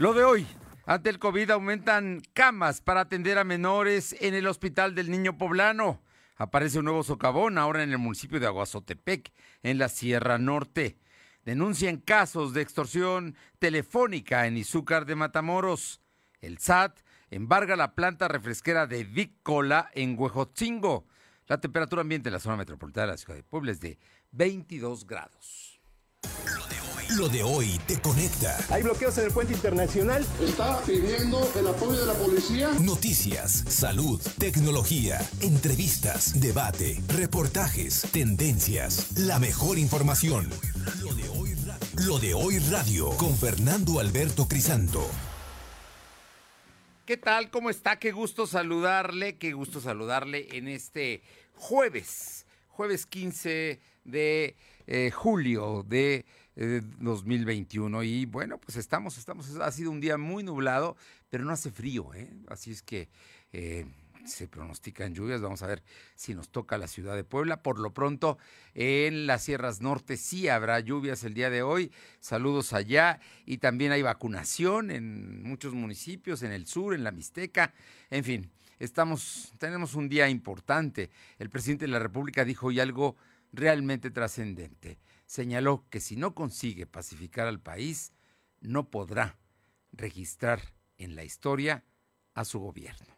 Lo de hoy. Ante el COVID aumentan camas para atender a menores en el Hospital del Niño Poblano. Aparece un nuevo socavón ahora en el municipio de Aguazotepec, en la Sierra Norte. Denuncian casos de extorsión telefónica en Izúcar de Matamoros. El SAT embarga la planta refresquera de Vícola en Huejotzingo. La temperatura ambiente en la zona metropolitana de la ciudad de Puebla es de 22 grados. Lo de hoy te conecta. Hay bloqueos en el puente internacional. Está pidiendo el apoyo de la policía. Noticias, salud, tecnología, entrevistas, debate, reportajes, tendencias, la mejor información. Lo de hoy, Lo de hoy radio con Fernando Alberto Crisanto. ¿Qué tal? ¿Cómo está? Qué gusto saludarle, qué gusto saludarle en este jueves, jueves 15 de eh, julio de 2021. Eh, y bueno, pues estamos, estamos, ha sido un día muy nublado, pero no hace frío, ¿eh? Así es que eh, se pronostican lluvias. Vamos a ver si nos toca la ciudad de Puebla. Por lo pronto, en las sierras norte sí habrá lluvias el día de hoy. Saludos allá. Y también hay vacunación en muchos municipios, en el sur, en la Mixteca. En fin, estamos, tenemos un día importante. El presidente de la República dijo hoy algo realmente trascendente señaló que si no consigue pacificar al país, no podrá registrar en la historia a su gobierno.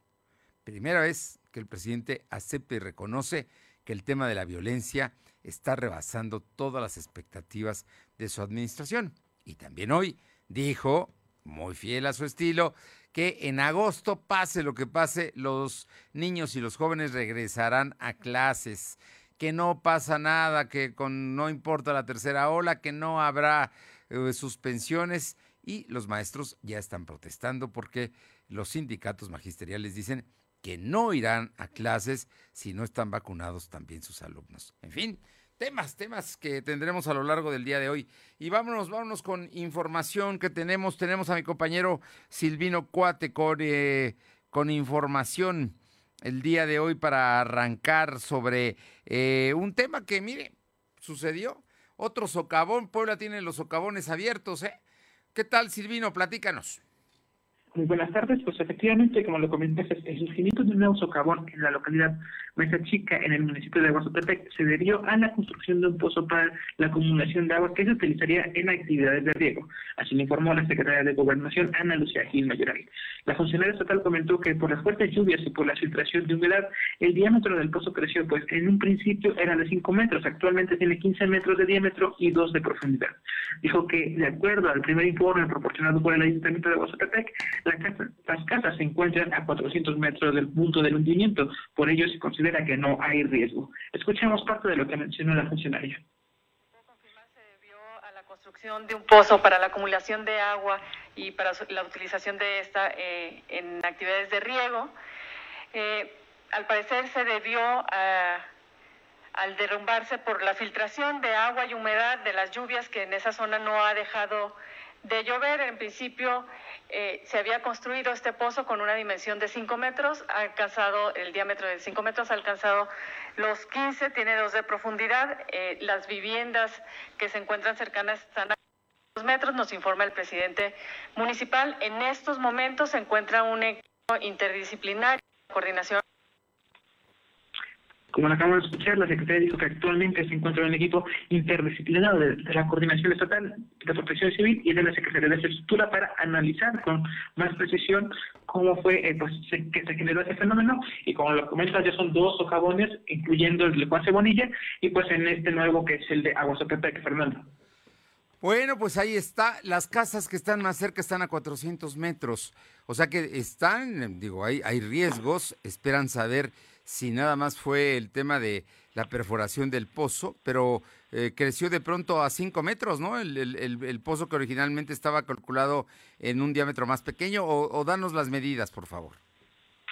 Primera vez que el presidente acepta y reconoce que el tema de la violencia está rebasando todas las expectativas de su administración. Y también hoy dijo, muy fiel a su estilo, que en agosto, pase lo que pase, los niños y los jóvenes regresarán a clases que no pasa nada, que con, no importa la tercera ola, que no habrá eh, suspensiones y los maestros ya están protestando porque los sindicatos magisteriales dicen que no irán a clases si no están vacunados también sus alumnos. En fin, temas, temas que tendremos a lo largo del día de hoy. Y vámonos, vámonos con información que tenemos. Tenemos a mi compañero Silvino Cuate con, eh, con información el día de hoy para arrancar sobre eh, un tema que, mire, sucedió. Otro socavón, Puebla tiene los socavones abiertos, ¿eh? ¿Qué tal, Silvino? Platícanos. Muy buenas tardes. Pues efectivamente, como lo comentaste, el infinito de un nuevo socavón en la localidad Mesa Chica, en el municipio de Aguazotepec, se debió a la construcción de un pozo para la acumulación de agua que se utilizaría en actividades de riego. Así lo informó la secretaria de Gobernación, Ana Lucía Gil Mayoral. La funcionaria estatal comentó que por las fuertes lluvias y por la filtración de humedad, el diámetro del pozo creció, pues en un principio era de 5 metros, actualmente tiene 15 metros de diámetro y 2 de profundidad. Dijo que, de acuerdo al primer informe proporcionado por el Ayuntamiento de Aguazotepec, las casas se encuentran a 400 metros del punto del hundimiento, por ello se considera que no hay riesgo. Escuchemos parte de lo que mencionó la funcionaria la construcción de un pozo para la acumulación de agua y para la utilización de esta eh, en actividades de riego. Eh, al parecer se debió al derrumbarse por la filtración de agua y humedad de las lluvias que en esa zona no ha dejado de llover. En principio eh, se había construido este pozo con una dimensión de 5 metros, ha alcanzado el diámetro de 5 metros, ha alcanzado los 15, tiene 2 de profundidad. Eh, las viviendas que se encuentran cercanas están a 2 metros, nos informa el presidente municipal. En estos momentos se encuentra un equipo interdisciplinario, coordinación como lo acabamos de escuchar, la Secretaría dijo que actualmente se encuentra un equipo interdisciplinario de, la Coordinación Estatal de Protección Civil y de la Secretaría de Infraestructura para analizar con más precisión cómo fue eh, pues, que se generó ese fenómeno. Y como lo comentas, ya son dos socavones, incluyendo el de Juan Cebonilla, y pues en este nuevo que es el de Aguasotepec, Fernando. Bueno, pues ahí está. Las casas que están más cerca están a 400 metros. O sea que están, digo, hay, hay riesgos. Esperan saber si nada más fue el tema de la perforación del pozo, pero eh, creció de pronto a 5 metros, ¿no? El, el, pozo que originalmente estaba calculado en un diámetro más pequeño, o, danos las medidas, por favor.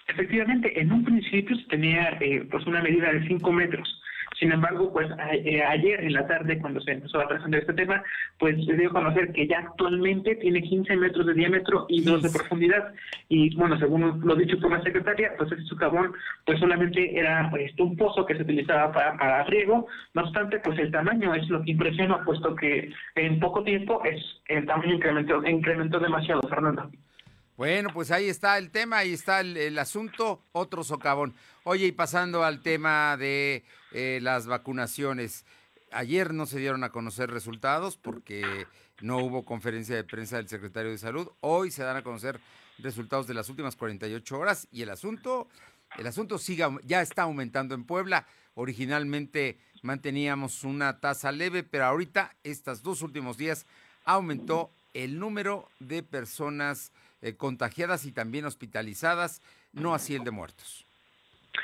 Efectivamente, en un principio se tenía eh, pues una medida de 5 metros. Sin embargo, pues eh, ayer en la tarde, cuando se empezó a tratar este tema, pues se dio a conocer que ya actualmente tiene 15 metros de diámetro y 2 de profundidad. Y bueno, según lo dicho por la secretaria, pues ese socavón pues solamente era pues, un pozo que se utilizaba para, para riego. No obstante, pues el tamaño es lo que impresiona, puesto que en poco tiempo es el tamaño incrementó, incrementó demasiado, Fernando. Bueno, pues ahí está el tema, ahí está el, asunto, otro socavón. Oye, y pasando al tema de eh, las vacunaciones, ayer no se dieron a conocer resultados porque no hubo conferencia de prensa del secretario de Salud. Hoy se dan a conocer resultados de las últimas 48 horas y el asunto, el asunto sigue, ya está aumentando en Puebla. Originalmente manteníamos una tasa leve, pero ahorita, estos dos últimos días, aumentó el número de personas eh, contagiadas y también hospitalizadas, no así el de muertos.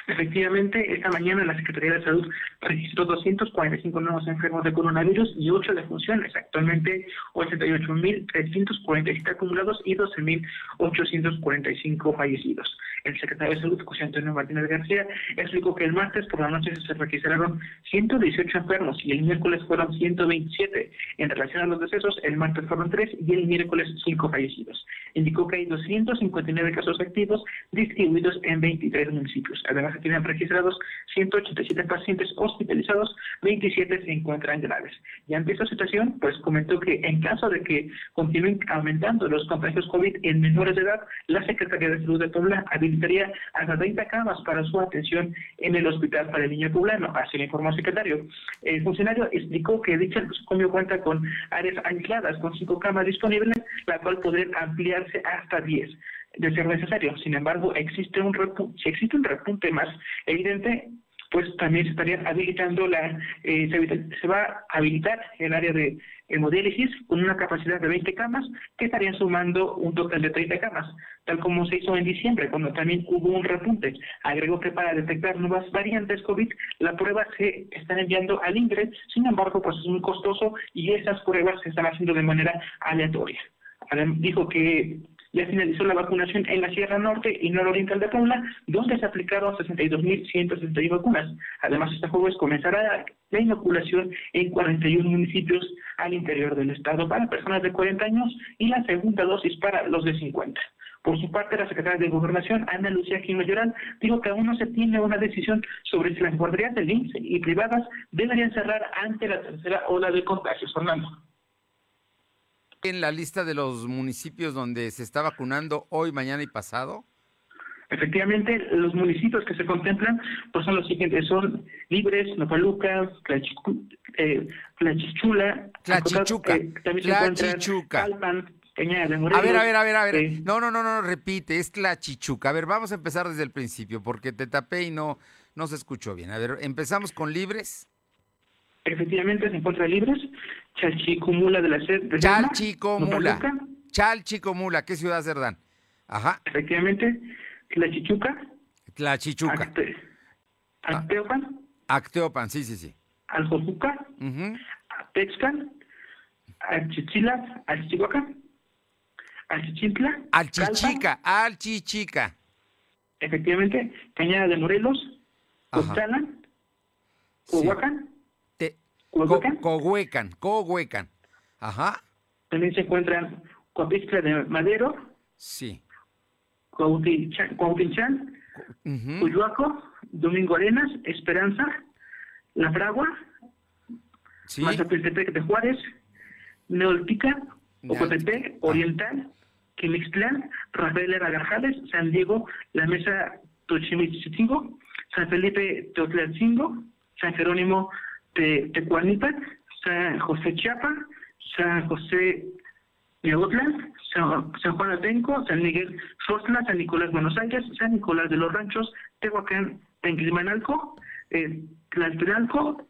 Efectivamente, esta mañana la Secretaría de Salud registró 245 nuevos enfermos de coronavirus y 8 defunciones. Actualmente, 88.347 acumulados y 12.845 fallecidos. El secretario de Salud, José Antonio Martínez García, explicó que el martes por la noche se registraron 118 enfermos y el miércoles fueron 127. En relación a los decesos, el martes fueron 3 y el miércoles 5 fallecidos. Indicó que hay 259 casos activos distribuidos en 23 municipios. Además, se tienen registrados 187 pacientes hospitalizados, 27 se encuentran graves. Y ante esta situación, pues comentó que en caso de que continúen aumentando los contagios COVID en menores de edad, la Secretaría de Salud de Puebla habilitaría hasta 30 camas para su atención en el Hospital para el Niño Poblano, así lo informó el secretario. El funcionario explicó que dicha nosocomio cuenta con áreas aisladas con cinco camas disponibles, la cual podría ampliarse hasta 10 de ser necesario. Sin embargo, existe un si existe un repunte más evidente, pues también se estaría habilitando la, eh, se, va a habilitar el área de hemodiálisis con una capacidad de 20 camas que estarían sumando un total de 30 camas, tal como se hizo en diciembre cuando también hubo un repunte. Agregó que para detectar nuevas variantes COVID, la prueba se están enviando al INGRE, sin embargo, pues es muy costoso y esas pruebas se están haciendo de manera aleatoria. Dijo que ya finalizó la vacunación en la Sierra Norte y Nororiental de Puebla, donde se aplicaron 62.161 vacunas. Además, este jueves comenzará la inoculación en 41 municipios al interior del estado para personas de 40 años y la segunda dosis para los de 50. Por su parte, la secretaria de Gobernación, Ana Lucía Gino Llorán, dijo que aún no se tiene una decisión sobre si las guarderías del INSE y privadas deberían cerrar ante la tercera ola de contagios. Fernando en la lista de los municipios donde se está vacunando hoy, mañana y pasado? Efectivamente, los municipios que se contemplan pues son los siguientes, son Libres, Nopaluca, eh, Tlachichula, Tlachichuca, eh, Tlachichuca. Calpan, Morelos. A ver, a ver, a ver, a ver. Eh, no, no, no, no, repite, es Tlachichuca. A ver, vamos a empezar desde el principio, porque te tapé y no, no se escuchó bien. A ver, empezamos con Libres. Efectivamente, se encuentra Libres, Chalchicomula de la de Chalchicomula. Chalchicomula, ¿qué ciudad Cerdán? Ajá. Efectivamente, Tlachichuca. Tlachichuca. Acte, Acteopan. Acteopan, sí, sí, sí. Aljojuca. Uh Apexcan. Alchichila. Alchichihuaca. Alchichintla. Alchichica. Alchichica. Efectivamente, Cañada de Morelos. Costalan. Cohuacán. Cohuecan, Cohuecan. Ajá. También se encuentran Coapixtla de Madero. Sí. Cuautinchan, uh Domingo Arenas, Esperanza, La Fragua, sí. Mazapiltepec de Juárez, Neoltica, Ocotepec, Oriental, Quimixtlán, Rafael Garjales, San Diego, La Mesa Tochimichitingo, San Felipe Teotlalcingo, San Jerónimo de Tecuanipa, San José Chiapa, San José Neotla, San, San, Juan Atenco, San Miguel Sosla, San Nicolás Buenos Aires, San Nicolás de los Ranchos, Tehuacán, Tenquilmanalco, eh, Tlaltenalco,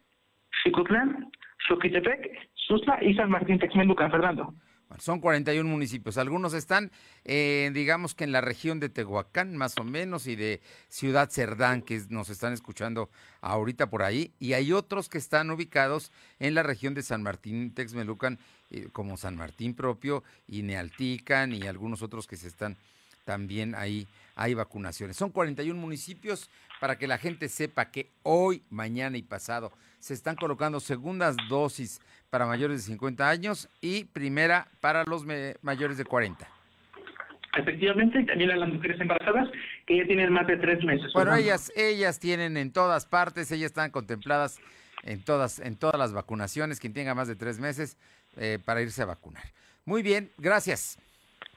Xicotlán, Xoquitepec, Susla y San Martín Texmelucan, Fernando. Son 41 municipios. Algunos están, eh, digamos que en la región de Tehuacán, más o menos, y de Ciudad Cerdán, que nos están escuchando ahorita por ahí. Y hay otros que están ubicados en la región de San Martín, Texmelucan, eh, como San Martín propio, y Nealtican, y algunos otros que se están también ahí hay vacunaciones. Son 41 municipios para que la gente sepa que hoy, mañana y pasado se están colocando segundas dosis para mayores de 50 años y primera para los mayores de 40. Efectivamente, también a las mujeres embarazadas que ya tienen más de tres meses. Bueno, ellas, ellas tienen en todas partes, ellas están contempladas en todas, en todas las vacunaciones, quien tenga más de tres meses eh, para irse a vacunar. Muy bien, gracias.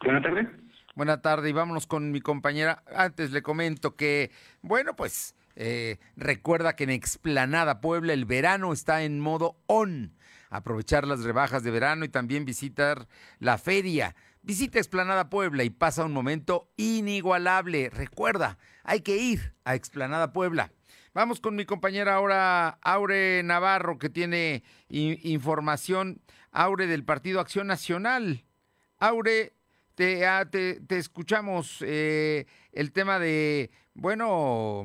Buenas tardes. Buenas tardes y vámonos con mi compañera. Antes le comento que, bueno, pues eh, recuerda que en Explanada Puebla el verano está en modo on. Aprovechar las rebajas de verano y también visitar la feria. Visita Explanada Puebla y pasa un momento inigualable. Recuerda, hay que ir a Explanada Puebla. Vamos con mi compañera ahora, Aure Navarro, que tiene información, Aure del Partido Acción Nacional. Aure, te, ah, te, escuchamos eh, el tema de, bueno,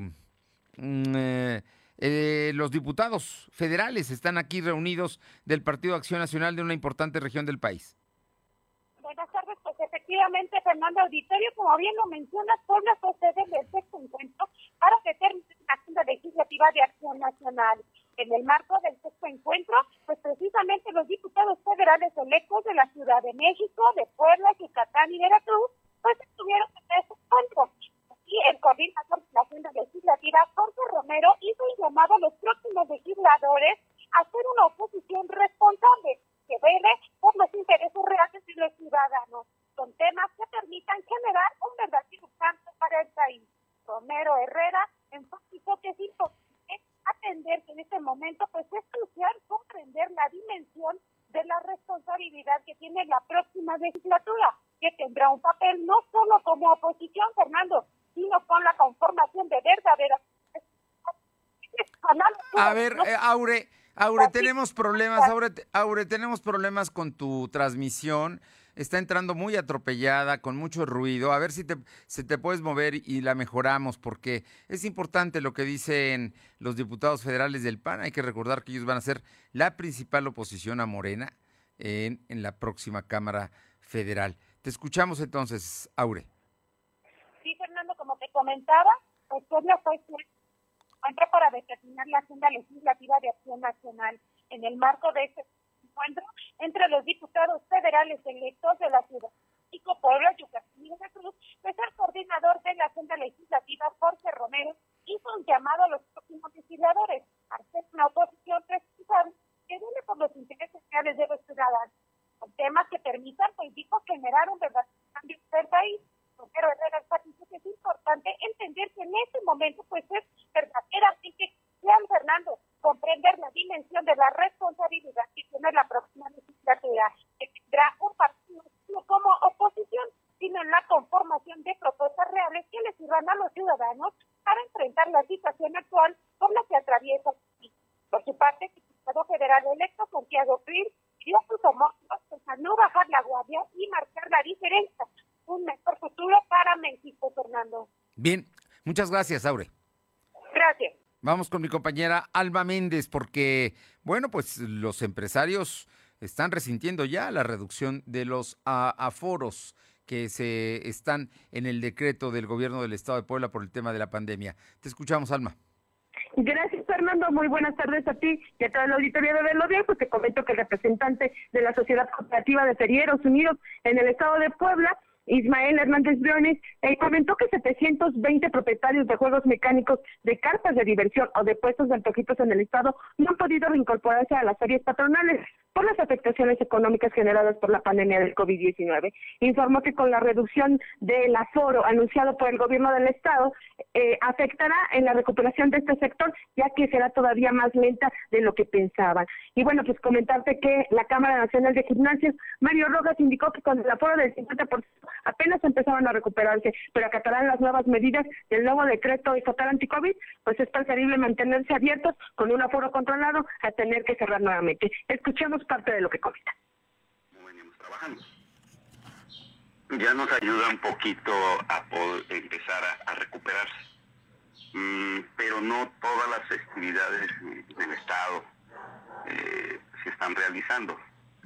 mm, eh, eh, los diputados federales están aquí reunidos del Partido Acción Nacional de una importante región del país. Buenas tardes, pues efectivamente, Fernando Auditorio, como bien lo mencionas, Puebla sede del sexto encuentro para determinar la agenda legislativa de Acción Nacional. En el marco del sexto encuentro, pues precisamente los diputados federales electos de la Ciudad de México, de Puebla, Yucatán y Veracruz, pues estuvieron en este encuentro. Y el coordinador de la agenda legislativa, Romero, hizo un a los próximos legisladores a hacer una oposición responsable que vele por los intereses reales de los ciudadanos, con temas que permitan generar un verdadero cambio para el país. Romero Herrera enfatizó que es importante atender que en este momento pues es crucial comprender la dimensión de la responsabilidad que tiene la próxima legislatura, que tendrá un papel no solo como oposición, Fernando, sino con la conformación de verdaderas... A ver, eh, Aure, Aure, tenemos problemas, Aure, Aure, tenemos problemas con tu transmisión está entrando muy atropellada, con mucho ruido. A ver si te, se te puedes mover y la mejoramos, porque es importante lo que dicen los diputados federales del PAN. Hay que recordar que ellos van a ser la principal oposición a Morena en, en la próxima Cámara Federal. Te escuchamos entonces, Aure. Sí, Fernando, como te comentaba, pues la fue para determinar la agenda legislativa de acción nacional en el marco de este encuentro entre los diputados federales electos de la Ciudad de Puebla, Yucatán y Veracruz, pues el coordinador de la Agenda Legislativa, Jorge Romero, hizo un llamado a los próximos legisladores a hacer una oposición responsable que viene por los intereses reales de los ciudadanos, con temas que permitan, pues dijo, generar un verdadero cambio del país. Romero Herrera enfatizó que es importante entender que en este momento, pues es verdaderamente Juan Fernando, comprender la dimensión de la responsabilidad que tiene la próxima legislatura, que tendrá un partido no como oposición, sino en la conformación de propuestas reales que le sirvan a los ciudadanos para enfrentar la situación actual con la que atraviesa. Por su parte, el diputado federal electo Santiago Prir dio sus homónimos a no bajar la guardia y marcar la diferencia. Un mejor futuro para México, Fernando. Bien, muchas gracias, Aure. Gracias. Vamos con mi compañera Alba Méndez, porque, bueno, pues los empresarios están resintiendo ya la reducción de los aforos que se están en el decreto del gobierno del estado de Puebla por el tema de la pandemia. Te escuchamos, Alma. Gracias, Fernando. Muy buenas tardes a ti y a toda la auditoría de Bien. Pues te comento que el representante de la Sociedad Cooperativa de Ferieros Unidos en el estado de Puebla Ismael Hernández Briones, eh, comentó que 720 propietarios de juegos mecánicos de cartas de diversión o de puestos de antojitos en el estado no han podido reincorporarse a las series patronales por las afectaciones económicas generadas por la pandemia del COVID-19. Informó que con la reducción del aforo anunciado por el gobierno del estado, eh, afectará en la recuperación de este sector, ya que será todavía más lenta de lo que pensaban. Y bueno, pues comentarte que la Cámara Nacional de Gimnasios, Mario Rojas, indicó que con el aforo del 50% apenas empezaban a recuperarse, pero acatarán las nuevas medidas del nuevo decreto estatal anti-COVID, pues es preferible mantenerse abiertos con un aforo controlado a tener que cerrar nuevamente. Escuchemos parte de lo que comenta. Ya nos ayuda un poquito a empezar a, recuperarse. Mm, pero no todas las festividades del Estado eh, se están realizando.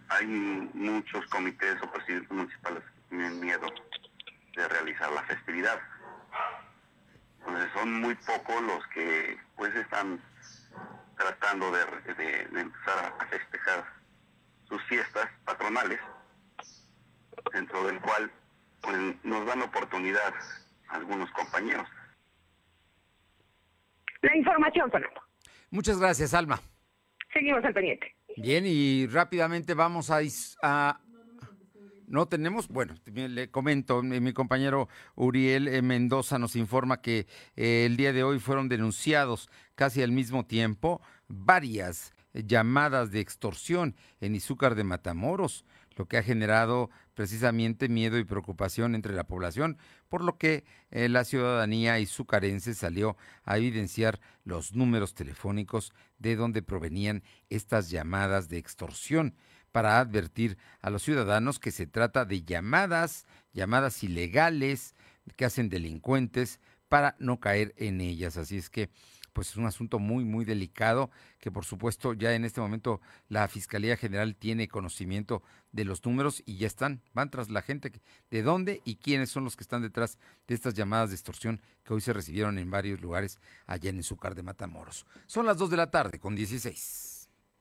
Hay muchos comités o presidentes municipales tienen miedo de realizar la festividad. Entonces son muy pocos los que pues están tratando de, empezar a festejar sus fiestas patronales, dentro del cual pues, nos dan oportunidad algunos compañeros. La información, Fernando. Muchas gracias, Alma. Seguimos al pendiente. Bien, y rápidamente vamos a, a no tenemos, bueno, le comento, mi compañero Uriel eh, Mendoza nos informa que eh, el día de hoy fueron denunciados casi al mismo tiempo varias llamadas de extorsión en Izúcar de Matamoros, lo que ha generado precisamente miedo y preocupación entre la población, por lo que eh, la ciudadanía izucarense salió a evidenciar los números telefónicos de donde provenían estas llamadas de extorsión para advertir a los ciudadanos que se trata de llamadas, llamadas ilegales que hacen delincuentes para no caer en ellas. Así es que pues es un asunto muy, muy delicado que por supuesto ya en este momento la Fiscalía General tiene conocimiento de los números y ya están, van tras la gente, de dónde y quiénes son los que están detrás de estas llamadas de extorsión que hoy se recibieron en varios lugares allá en Zúcar de Matamoros. Son las 2 de la tarde con 16.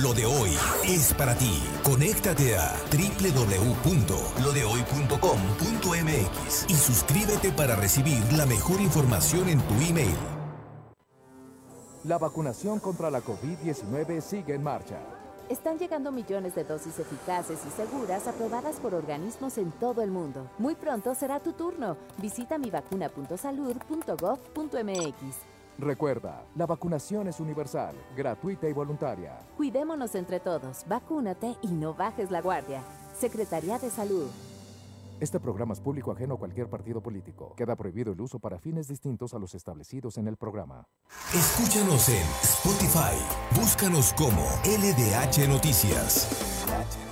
Lo de hoy es para ti. Conéctate a www.lodehoy.com.mx y suscríbete para recibir la mejor información en tu email. La vacunación contra la COVID-19 sigue en marcha. Están llegando millones de dosis eficaces y seguras aprobadas por organismos en todo el mundo. Muy pronto será tu turno. Visita mivacuna.salud.gov.mx. Recuerda, la vacunación es universal, gratuita y voluntaria. Cuidémonos entre todos, vacúnate y no bajes la guardia. Secretaría de Salud. Este programa es público ajeno a cualquier partido político. Queda prohibido el uso para fines distintos a los establecidos en el programa. Escúchanos en Spotify. Búscanos como LDH Noticias.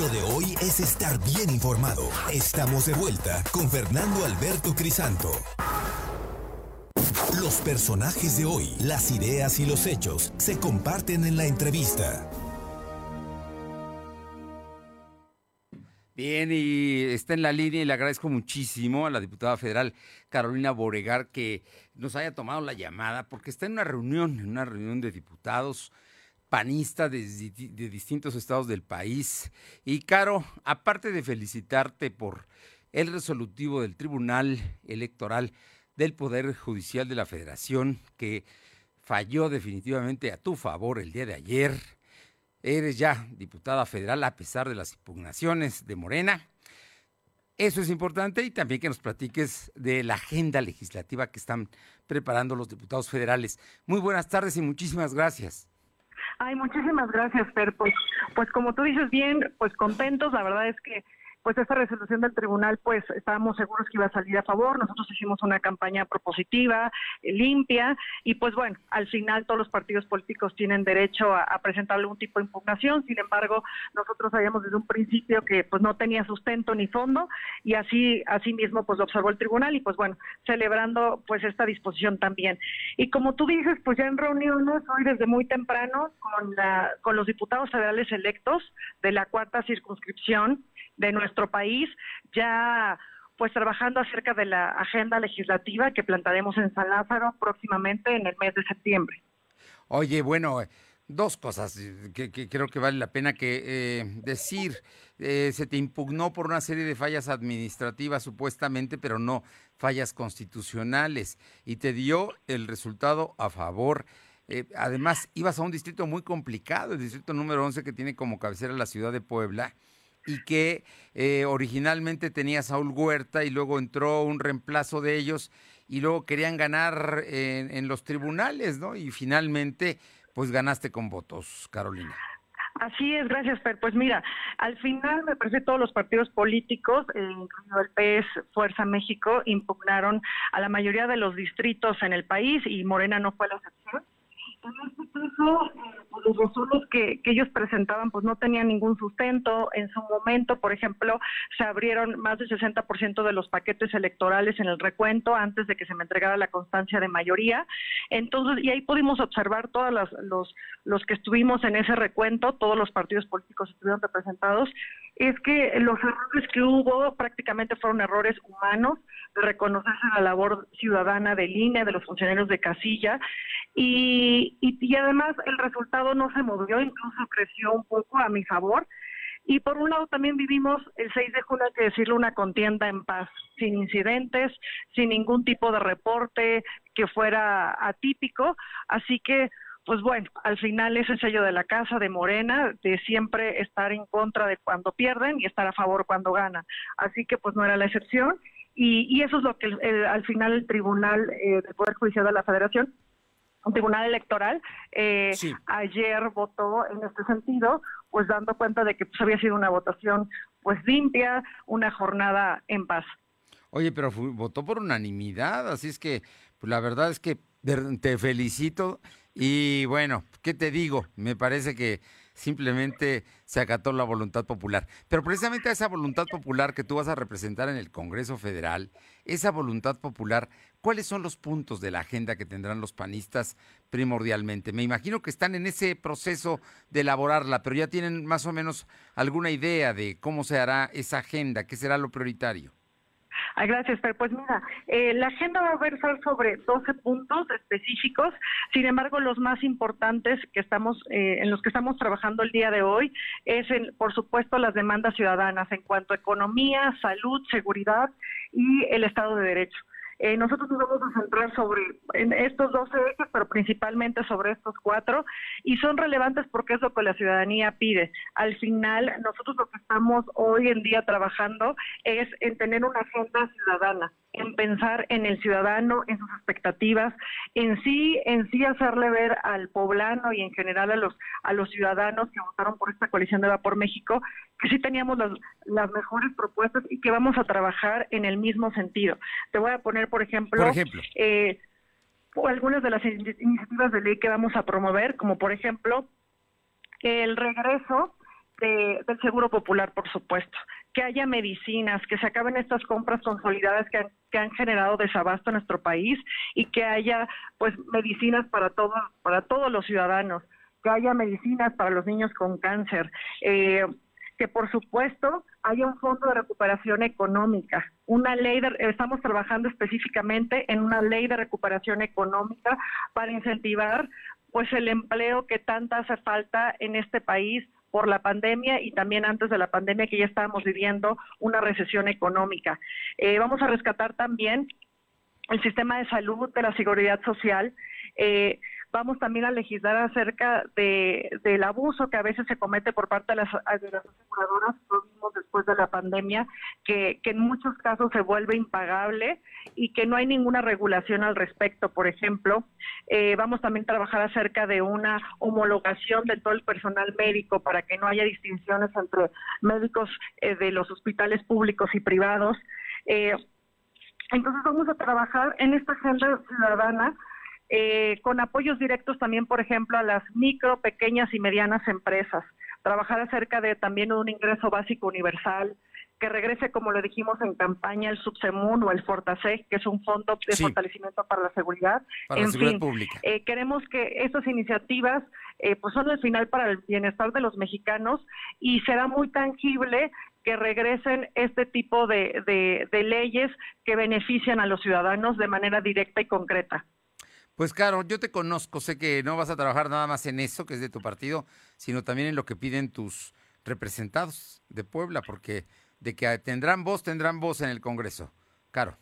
Lo de hoy es estar bien informado. Estamos de vuelta con Fernando Alberto Crisanto. Los personajes de hoy, las ideas y los hechos se comparten en la entrevista. Bien, y está en la línea y le agradezco muchísimo a la diputada federal Carolina Boregar que nos haya tomado la llamada porque está en una reunión, en una reunión de diputados panista de, distintos estados del país. Y Caro, aparte de felicitarte por el resolutivo del Tribunal Electoral del Poder Judicial de la Federación, que falló definitivamente a tu favor el día de ayer, eres ya diputada federal a pesar de las impugnaciones de Morena. Eso es importante y también que nos platiques de la agenda legislativa que están preparando los diputados federales. Muy buenas tardes y muchísimas gracias. Ay, muchísimas gracias, Fer. Pues, pues como tú dices bien, pues contentos. La verdad es que pues esta resolución del tribunal, pues estábamos seguros que iba a salir a favor. Nosotros hicimos una campaña propositiva, eh, limpia, y pues bueno, al final todos los partidos políticos tienen derecho a, presentar algún tipo de impugnación. Sin embargo, nosotros sabíamos desde un principio que pues no tenía sustento ni fondo, y así, así mismo pues lo observó el tribunal, y pues bueno, celebrando pues esta disposición también. Y como tú dices, pues ya en reuniones hoy desde muy temprano con, la, con los diputados federales electos de la cuarta circunscripción, de nuestro país, ya pues trabajando acerca de la agenda legislativa que plantaremos en San Lázaro próximamente en el mes de septiembre. Oye, bueno, Dos cosas que, creo que vale la pena que eh, decir. Eh, se te impugnó por una serie de fallas administrativas supuestamente, pero no fallas constitucionales, y te dio el resultado a favor. Eh, además, ibas a un distrito muy complicado, el distrito número 11 que tiene como cabecera la ciudad de Puebla, y que originalmente tenía Saúl Huerta y luego entró un reemplazo de ellos y luego querían ganar en, en los tribunales, ¿no? Y finalmente pues ganaste con votos, Carolina. Así es, gracias, Per. Pues mira, al final me parece todos los partidos políticos, eh, incluido el PS, Fuerza México, impugnaron a la mayoría de los distritos en el país y Morena no fue la excepción. En este caso, pues, los razones que, que, ellos presentaban pues no tenían ningún sustento. En su momento, por ejemplo, se abrieron más del 60% de los paquetes electorales en el recuento antes de que se me entregara la constancia de mayoría. Entonces, y ahí pudimos observar todos los, los que estuvimos en ese recuento, todos los partidos políticos estuvieron representados, es que los errores que hubo prácticamente fueron errores humanos, de reconocerse la labor ciudadana de línea, de los funcionarios de casilla, y, y, además el resultado no se movió, incluso creció un poco a mi favor. Y por un lado también vivimos el 6 de junio, hay que decirlo, una contienda en paz, sin incidentes, sin ningún tipo de reporte que fuera atípico. Así que, pues bueno, al final ese sello de la casa de Morena, de siempre estar en contra de cuando pierden y estar a favor cuando ganan. Así que pues no era la excepción. Y, y eso es lo que al final el Tribunal eh, del Poder Judicial de la Federación un tribunal electoral eh, ayer votó en este sentido, pues dando cuenta de que pues, había sido una votación pues limpia, una jornada en paz. Oye, pero votó por unanimidad, así es que pues, la verdad es que te felicito y bueno, ¿qué te digo? Me parece que simplemente se acató la voluntad popular. Pero precisamente a esa voluntad popular que tú vas a representar en el Congreso Federal, esa voluntad popular, ¿cuáles son los puntos de la agenda que tendrán los panistas primordialmente? Me imagino que están en ese proceso de elaborarla, pero ya tienen más o menos alguna idea de cómo se hará esa agenda, qué será lo prioritario. Ay, gracias, pero pues mira, eh, la agenda va a versar sobre 12 puntos específicos, sin embargo, los más importantes que estamos, eh, en los que estamos trabajando el día de hoy es, por supuesto, las demandas ciudadanas en cuanto a economía, salud, seguridad y el Estado de Derecho. Eh, nosotros nos vamos a centrar sobre en estos 12 ejes, pero principalmente sobre estos cuatro, y son relevantes porque es lo que la ciudadanía pide. Al final, nosotros lo que estamos hoy en día trabajando es en tener una agenda ciudadana en pensar en el ciudadano, en sus expectativas, en sí, en sí hacerle ver al poblano y en general a los a los ciudadanos que votaron por esta coalición de Vapor México que sí teníamos las, las mejores propuestas y que vamos a trabajar en el mismo sentido. Te voy a poner, por ejemplo, por ejemplo. Eh, algunas de las iniciativas de ley que vamos a promover, como por ejemplo el regreso de, del Seguro Popular, por supuesto que haya medicinas, que se acaben estas compras consolidadas que han, que han generado desabasto en nuestro país y que haya pues medicinas para todos para todos los ciudadanos, que haya medicinas para los niños con cáncer, eh, que por supuesto haya un fondo de recuperación económica, una ley de, estamos trabajando específicamente en una ley de recuperación económica para incentivar pues el empleo que tanta hace falta en este país por la pandemia y también antes de la pandemia que ya estábamos viviendo una recesión económica. Eh, vamos a rescatar también el sistema de salud de la seguridad social. Eh, vamos también a legislar acerca de, del abuso que a veces se comete por parte de las, de las aseguradoras, después de la pandemia, que, que en muchos casos se vuelve impagable y que no hay ninguna regulación al respecto. Por ejemplo, eh, vamos también a trabajar acerca de una homologación de todo el personal médico para que no haya distinciones entre médicos eh, de los hospitales públicos y privados. Eh, entonces vamos a trabajar en esta agenda ciudadana con apoyos directos también, por ejemplo, a las micro, pequeñas y medianas empresas. Trabajar acerca de también un ingreso básico universal, que regrese, como lo dijimos en campaña, el Subsemun o el Fortaseg, que es un fondo de fortalecimiento para la seguridad. Para en la seguridad fin, pública. eh, queremos que estas iniciativas eh, pues son el final para el bienestar de los mexicanos y será muy tangible que regresen este tipo de, de, de leyes que benefician a los ciudadanos de manera directa y concreta. Pues claro, yo te conozco, sé que no vas a trabajar nada más en eso, que es de tu partido, sino también en lo que piden tus representados de Puebla, porque de que tendrán voz, tendrán voz en el Congreso. Caro.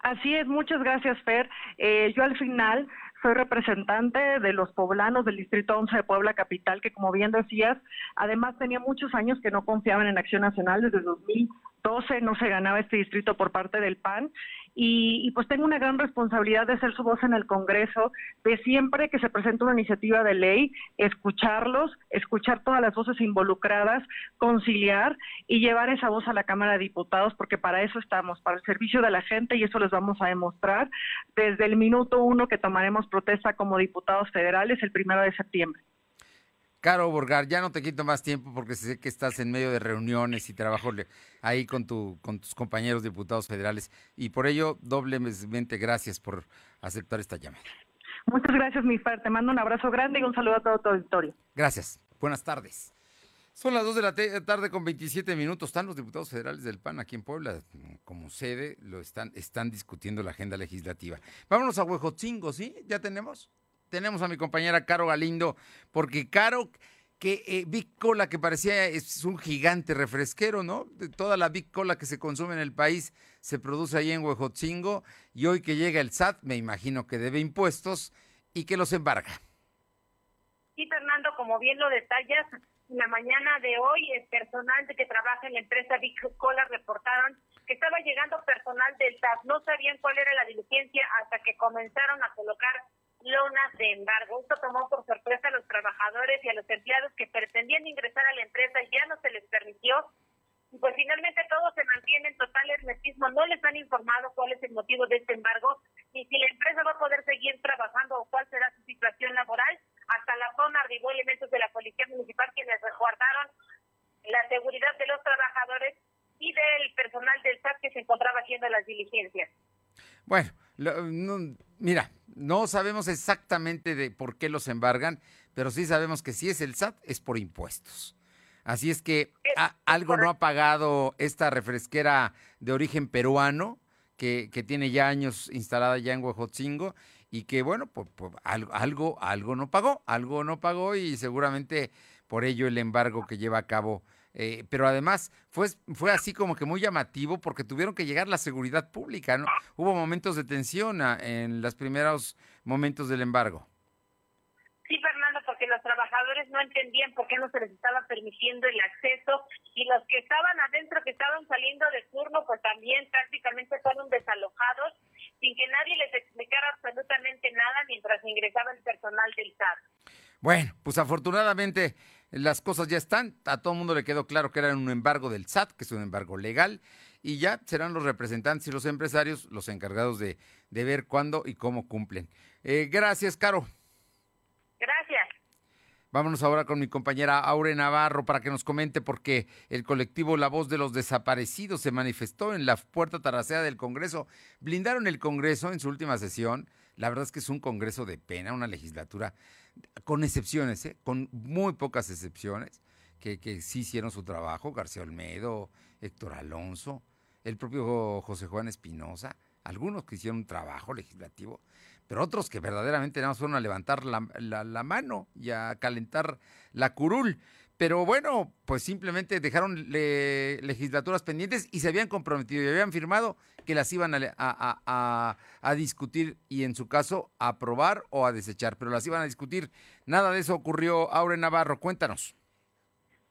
Así es, muchas gracias, Fer. Eh, yo al final soy representante de los poblanos del Distrito 11 de Puebla Capital, que como bien decías, además tenía muchos años que no confiaban en Acción Nacional desde 2012 no se ganaba este distrito por parte del PAN y, pues tengo una gran responsabilidad de ser su voz en el Congreso, de siempre que se presenta una iniciativa de ley, escucharlos, escuchar todas las voces involucradas, conciliar y llevar esa voz a la Cámara de Diputados, porque para eso estamos, para el servicio de la gente y eso les vamos a demostrar desde el minuto uno que tomaremos protesta como diputados federales el primero de septiembre. Caro Borgar, ya no te quito más tiempo porque sé que estás en medio de reuniones y trabajo ahí con, tu, con tus compañeros diputados federales y por ello doblemente gracias por aceptar esta llamada. Muchas gracias, mi Fer. Te mando un abrazo grande y un saludo a todo tu auditorio. Gracias. Buenas tardes. Son las 2 de la tarde con 27 minutos. Están los diputados federales del PAN aquí en Puebla. Como sede, lo están, están discutiendo la agenda legislativa. Vámonos a Huejotzingo, ¿sí? ¿Ya tenemos? Tenemos a mi compañera Caro Galindo, porque Caro, que eh, Big Cola, que parecía es un gigante refresquero, ¿no? De toda la Big Cola que se consume en el país se produce ahí en Huejotzingo, y hoy que llega el SAT, me imagino que debe impuestos y que los embarga. Sí, Fernando, como bien lo detallas, la mañana de hoy el personal que trabaja en la empresa Big Cola reportaron que estaba llegando personal del SAT. No sabían cuál era la diligencia hasta que comenzaron a colocar lonas de embargo. Esto tomó por sorpresa a los trabajadores y a los empleados que pretendían ingresar a la empresa y ya no se les permitió. Y pues finalmente todos se mantienen en total hermetismo. No les han informado cuál es el motivo de este embargo ni si la empresa va a poder seguir trabajando o cuál será su situación laboral. Hasta la zona arribó elementos de la Policía Municipal quienes resguardaron la seguridad de los trabajadores y del personal del SAT que se encontraba haciendo las diligencias. Bueno, mira, no sabemos exactamente de por qué los embargan, pero sí sabemos que si es el SAT es por impuestos. Así es que algo no ha pagado esta refresquera de origen peruano, que, tiene ya años instalada ya en Huejotzingo, y que bueno, pues, pues algo, algo, algo no pagó, algo no pagó y seguramente por ello el embargo que lleva a cabo eh, pero además fue, fue así como que muy llamativo porque tuvieron que llegar la seguridad pública, ¿no? Hubo momentos de tensión ah, en los primeros momentos del embargo. Sí, Fernando, porque los trabajadores no entendían por qué no se les estaba permitiendo el acceso y los que estaban adentro, que estaban saliendo de turno, pues también prácticamente fueron desalojados sin que nadie les explicara absolutamente nada mientras ingresaba el personal del SAT. Bueno, pues afortunadamente las cosas ya están, a todo el mundo le quedó claro que era un embargo del SAT, que es un embargo legal, y ya serán los representantes y los empresarios los encargados de, ver cuándo y cómo cumplen. Eh, gracias, Caro. Gracias. Vámonos ahora con mi compañera Aure Navarro para que nos comente porque el colectivo La Voz de los Desaparecidos se manifestó en la puerta taracea del Congreso. Blindaron el Congreso en su última sesión. La verdad es que es un Congreso de pena, una legislatura con excepciones, ¿eh? con muy pocas excepciones, que, que sí hicieron su trabajo, García Olmedo, Héctor Alonso, el propio José Juan Espinosa, algunos que hicieron un trabajo legislativo, pero otros que verdaderamente nada más fueron a levantar la, la mano y a calentar la curul. Pero bueno, pues simplemente dejaron legislaturas pendientes y se habían comprometido y habían firmado que las iban a, a, discutir y en su caso a aprobar o a desechar, pero las iban a discutir. Nada de eso ocurrió. Aure Navarro, cuéntanos.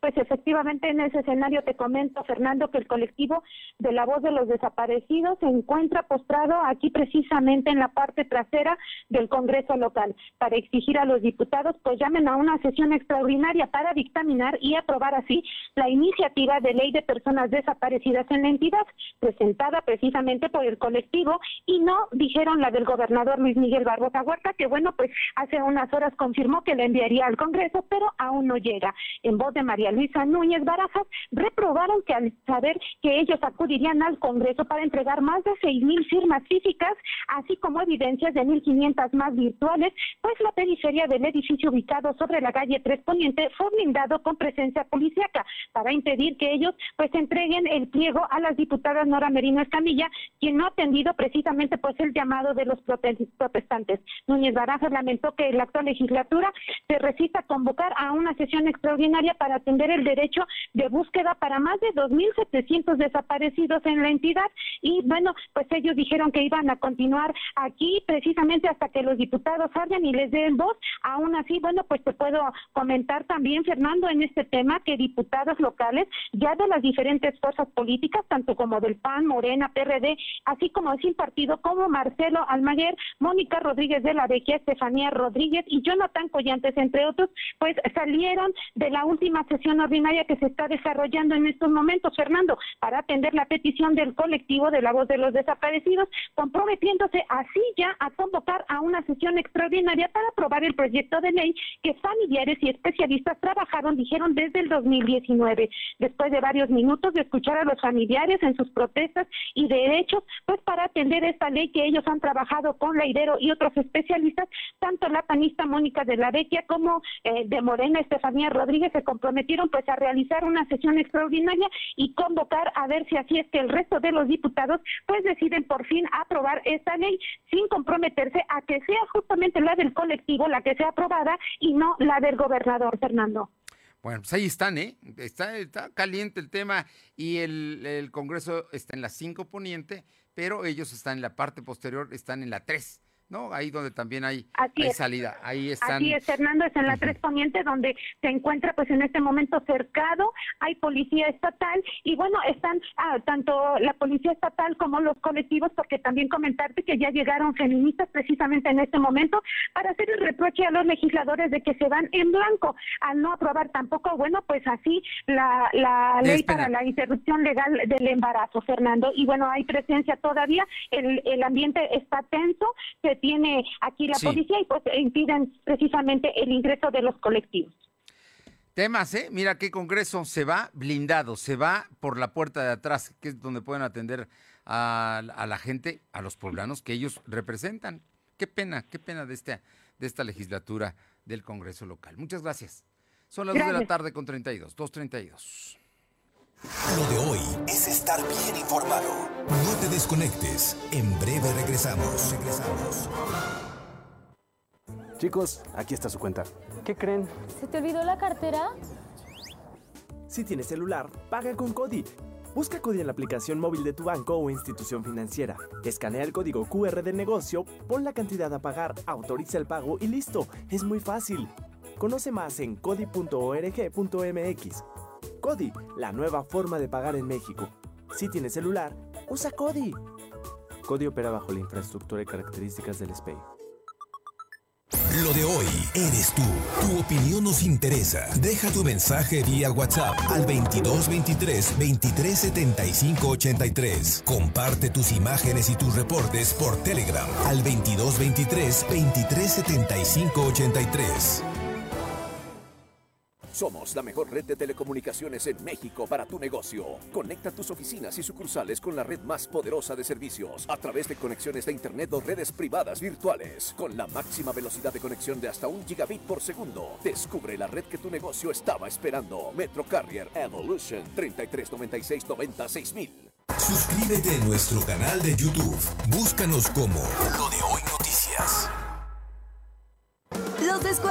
Pues efectivamente en ese escenario te comento, Fernando, que el colectivo de la voz de los desaparecidos se encuentra postrado aquí precisamente en la parte trasera del Congreso local para exigir a los diputados pues llamen a una sesión extraordinaria para dictaminar y aprobar así la iniciativa de ley de personas desaparecidas en la entidad presentada precisamente por el colectivo y no dijeron la del gobernador Luis Miguel Barbosa Huerta que bueno pues hace unas horas confirmó que la enviaría al Congreso pero aún no llega. En voz de María Luisa Núñez Barajas, reprobaron que al saber que ellos acudirían al Congreso para entregar más de seis mil firmas físicas, así como evidencias de 1.500 más virtuales, pues la periferia del edificio ubicado sobre la calle Tres Poniente fue blindado con presencia policíaca para impedir que ellos pues entreguen el pliego a las diputadas Nora Merino Escamilla, quien no ha atendido precisamente pues el llamado de los protestantes. Núñez Barajas lamentó que la actual legislatura se resista a convocar a una sesión extraordinaria para atender el derecho de búsqueda para más de 2.700 desaparecidos en la entidad y bueno, pues ellos dijeron que iban a continuar aquí precisamente hasta que los diputados salgan y les den voz. Aún así, bueno, pues te puedo comentar también, Fernando, en este tema que diputados locales ya de las diferentes fuerzas políticas, tanto como del PAN, Morena, PRD, así como sin partido, como Marcelo Almaguer, Mónica Rodríguez de la Vecchia, Estefanía Rodríguez y Jonathan Collantes, entre otros, pues salieron de la última sesión ordinaria que se está desarrollando en estos momentos, Fernando, para atender la petición del colectivo de la voz de los desaparecidos, comprometiéndose así ya a convocar a una sesión extraordinaria para aprobar el proyecto de ley que familiares y especialistas trabajaron, dijeron, desde el 2019. Después de varios minutos de escuchar a los familiares en sus protestas y derechos, pues para atender esta ley que ellos han trabajado con Leidero y otros especialistas, tanto la panista Mónica de la Vecchia como eh, de Morena Estefanía Rodríguez se pues a realizar una sesión extraordinaria y convocar a ver si así es que el resto de los diputados pues deciden por fin aprobar esta ley sin comprometerse a que sea justamente la del colectivo la que sea aprobada y no la del gobernador Fernando. Bueno, pues ahí están, ¿eh? Está, está caliente el tema y el, el Congreso está en la 5 poniente, pero ellos están en la parte posterior, están en la 3. ¿No? Ahí donde también hay, salida. Ahí están. Así es, Fernando, es en la Tres Poniente donde se encuentra pues en este momento cercado, hay policía estatal y bueno, están ah, tanto la policía estatal como los colectivos, porque también comentarte que ya llegaron feministas precisamente en este momento para hacer el reproche a los legisladores de que se van en blanco al no aprobar tampoco, bueno, pues así la, la ley para la interrupción legal del embarazo, Fernando. Y bueno, hay presencia todavía, el, el ambiente está tenso, se tiene aquí la policía y pues impiden precisamente el ingreso de los colectivos. Temas, ¿eh? Mira qué Congreso se va blindado, se va por la puerta de atrás, que es donde pueden atender a, la gente, a los poblanos que ellos representan. Qué pena, qué pena de esta, de esta legislatura del Congreso local. Muchas gracias. Son las 2 de la tarde con 32, 2.32. Lo de hoy es estar bien informado. No te desconectes. En breve regresamos. Regresamos. Chicos, aquí está su cuenta. ¿Qué creen? ¿Se te olvidó la cartera? Si tienes celular, paga con Cody. Busca Cody en la aplicación móvil de tu banco o institución financiera. Escanea el código QR del negocio, pon la cantidad a pagar, autoriza el pago y listo. Es muy fácil. Conoce más en cody.org.mx. Cody, la nueva forma de pagar en México. Si tienes celular, usa Cody. Cody opera bajo la infraestructura y características del SPAY. Lo de hoy eres tú. Tu opinión nos interesa. Deja tu mensaje vía WhatsApp al 2223 2375 83. Comparte tus imágenes y tus reportes por Telegram al 2223 2375 83. Somos la mejor red de telecomunicaciones en México para tu negocio. Conecta tus oficinas y sucursales con la red más poderosa de servicios a través de conexiones de Internet o redes privadas virtuales con la máxima velocidad de conexión de hasta un gigabit por segundo. Descubre la red que tu negocio estaba esperando. Metro Carrier Evolution 3396 Suscríbete a nuestro canal de YouTube. Búscanos como Lo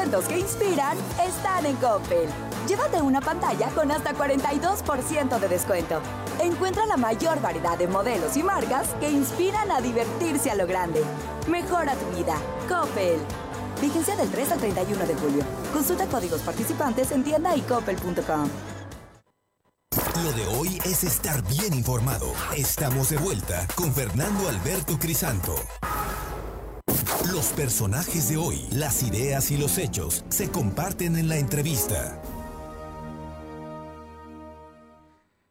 descuentos que inspiran están en Coppel. Llévate una pantalla con hasta 42% de descuento. Encuentra la mayor variedad de modelos y marcas que inspiran a divertirse a lo grande. Mejora tu vida. Coppel. Vigencia del 3 al 31 de julio. Consulta códigos participantes en tienda y coppel.com. Lo de hoy es estar bien informado. Estamos de vuelta con Fernando Alberto Crisanto. Los personajes de hoy, las ideas y los hechos se comparten en la entrevista.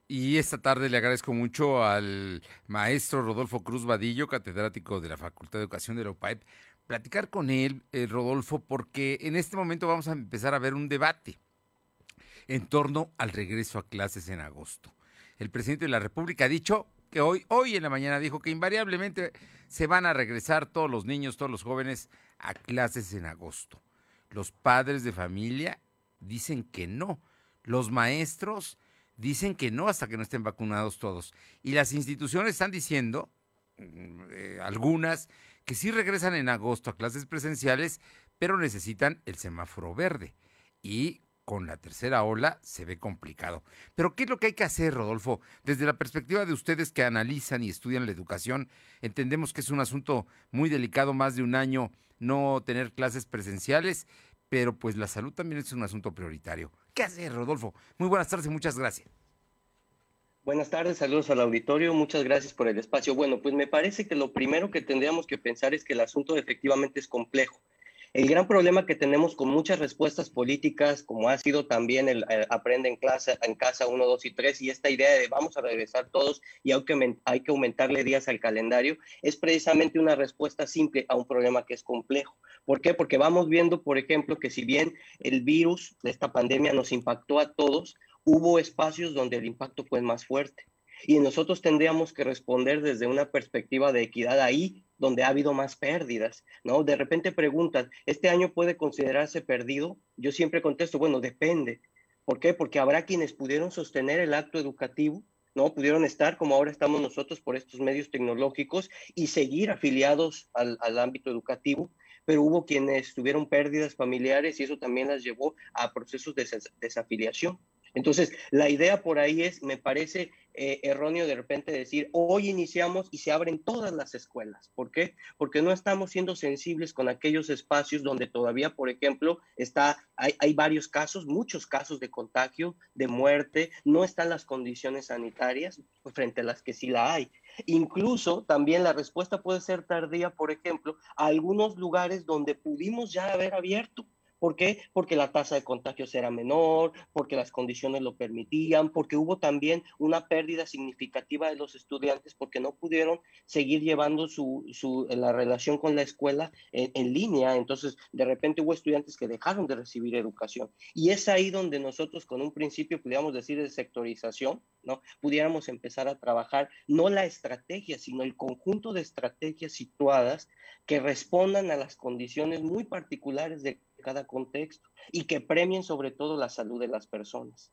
Y esta tarde le agradezco mucho al maestro Rodolfo Cruz Vadillo, catedrático de la Facultad de Educación de la UPAEP, platicar con él, eh, Rodolfo, porque en este momento vamos a empezar a ver un debate. en torno al regreso a clases en agosto. El presidente de la República ha dicho que hoy, hoy en la mañana dijo que invariablemente se van a regresar todos los niños, todos los jóvenes a clases en agosto. Los padres de familia dicen que no. Los maestros dicen que no hasta que no estén vacunados todos. Y las instituciones están diciendo, mm, eh, algunas, que sí regresan en agosto a clases presenciales, pero necesitan el semáforo verde. Y con la tercera ola se ve complicado. Pero ¿qué es lo que hay que hacer, Rodolfo? Desde la perspectiva de ustedes que analizan y estudian la educación, entendemos que es un asunto muy delicado, más de un año no tener clases presenciales, pero pues la salud también es un asunto prioritario. ¿Qué hacer, Rodolfo? Muy buenas tardes y muchas gracias. Buenas tardes, saludos al auditorio, muchas gracias por el espacio. Bueno, pues me parece que lo primero que tendríamos que pensar es que el asunto efectivamente es complejo. El gran problema que tenemos con muchas respuestas políticas, como ha sido también el, aprende en, clase, en casa 1, 2 y 3, y esta idea de vamos a regresar todos y hay que, hay que aumentarle días al calendario, es precisamente una respuesta simple a un problema que es complejo. ¿Por qué? Porque vamos viendo, por ejemplo, que si bien el virus de esta pandemia nos impactó a todos, hubo espacios donde el impacto fue más fuerte. Y nosotros tendríamos que responder desde una perspectiva de equidad ahí donde ha habido más pérdidas, ¿no? De repente preguntan, ¿este año puede considerarse perdido? Yo siempre contesto, bueno, depende. ¿Por qué? Porque habrá quienes pudieron sostener el acto educativo, ¿no? Pudieron estar como ahora estamos nosotros por estos medios tecnológicos y seguir afiliados al, al ámbito educativo, pero hubo quienes tuvieron pérdidas familiares y eso también las llevó a procesos de desafiliación. Entonces, la idea por ahí es, me parece eh, erróneo de repente decir, hoy iniciamos y se abren todas las escuelas. ¿Por qué? Porque no estamos siendo sensibles con aquellos espacios donde todavía, por ejemplo, está, hay, hay varios casos, muchos casos de contagio, de muerte, no están las condiciones sanitarias frente a las que sí la hay. Incluso también la respuesta puede ser tardía, por ejemplo, a algunos lugares donde pudimos ya haber abierto ¿Por qué? Porque la tasa de contagios era menor, porque las condiciones lo permitían, porque hubo también una pérdida significativa de los estudiantes porque no pudieron seguir llevando su, su la relación con la escuela en, línea. Entonces, de repente hubo estudiantes que dejaron de recibir educación. Y es ahí donde nosotros, con un principio, podríamos decir, de sectorización, ¿no? Pudiéramos empezar a trabajar no la estrategia, sino el conjunto de estrategias situadas que respondan a las condiciones muy particulares de cada contexto y que premien sobre todo la salud de las personas.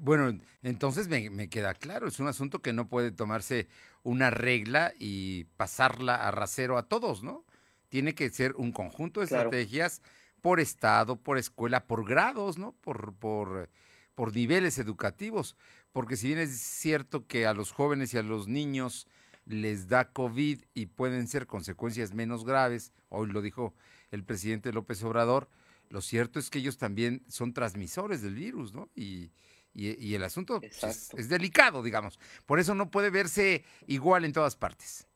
Bueno, entonces me, queda claro, es un asunto que no puede tomarse una regla y pasarla a rasero a todos, ¿no? Tiene que ser un conjunto de estrategias por estado, por escuela, por grados, ¿no? Por, por, por niveles educativos. Porque si bien es cierto que a los jóvenes y a los niños les da COVID y pueden ser consecuencias menos graves, hoy lo dijo el presidente López Obrador, lo cierto es que ellos también son transmisores del virus, ¿no? Y, el asunto pues, es, delicado, digamos. Por eso no puede verse igual en todas partes.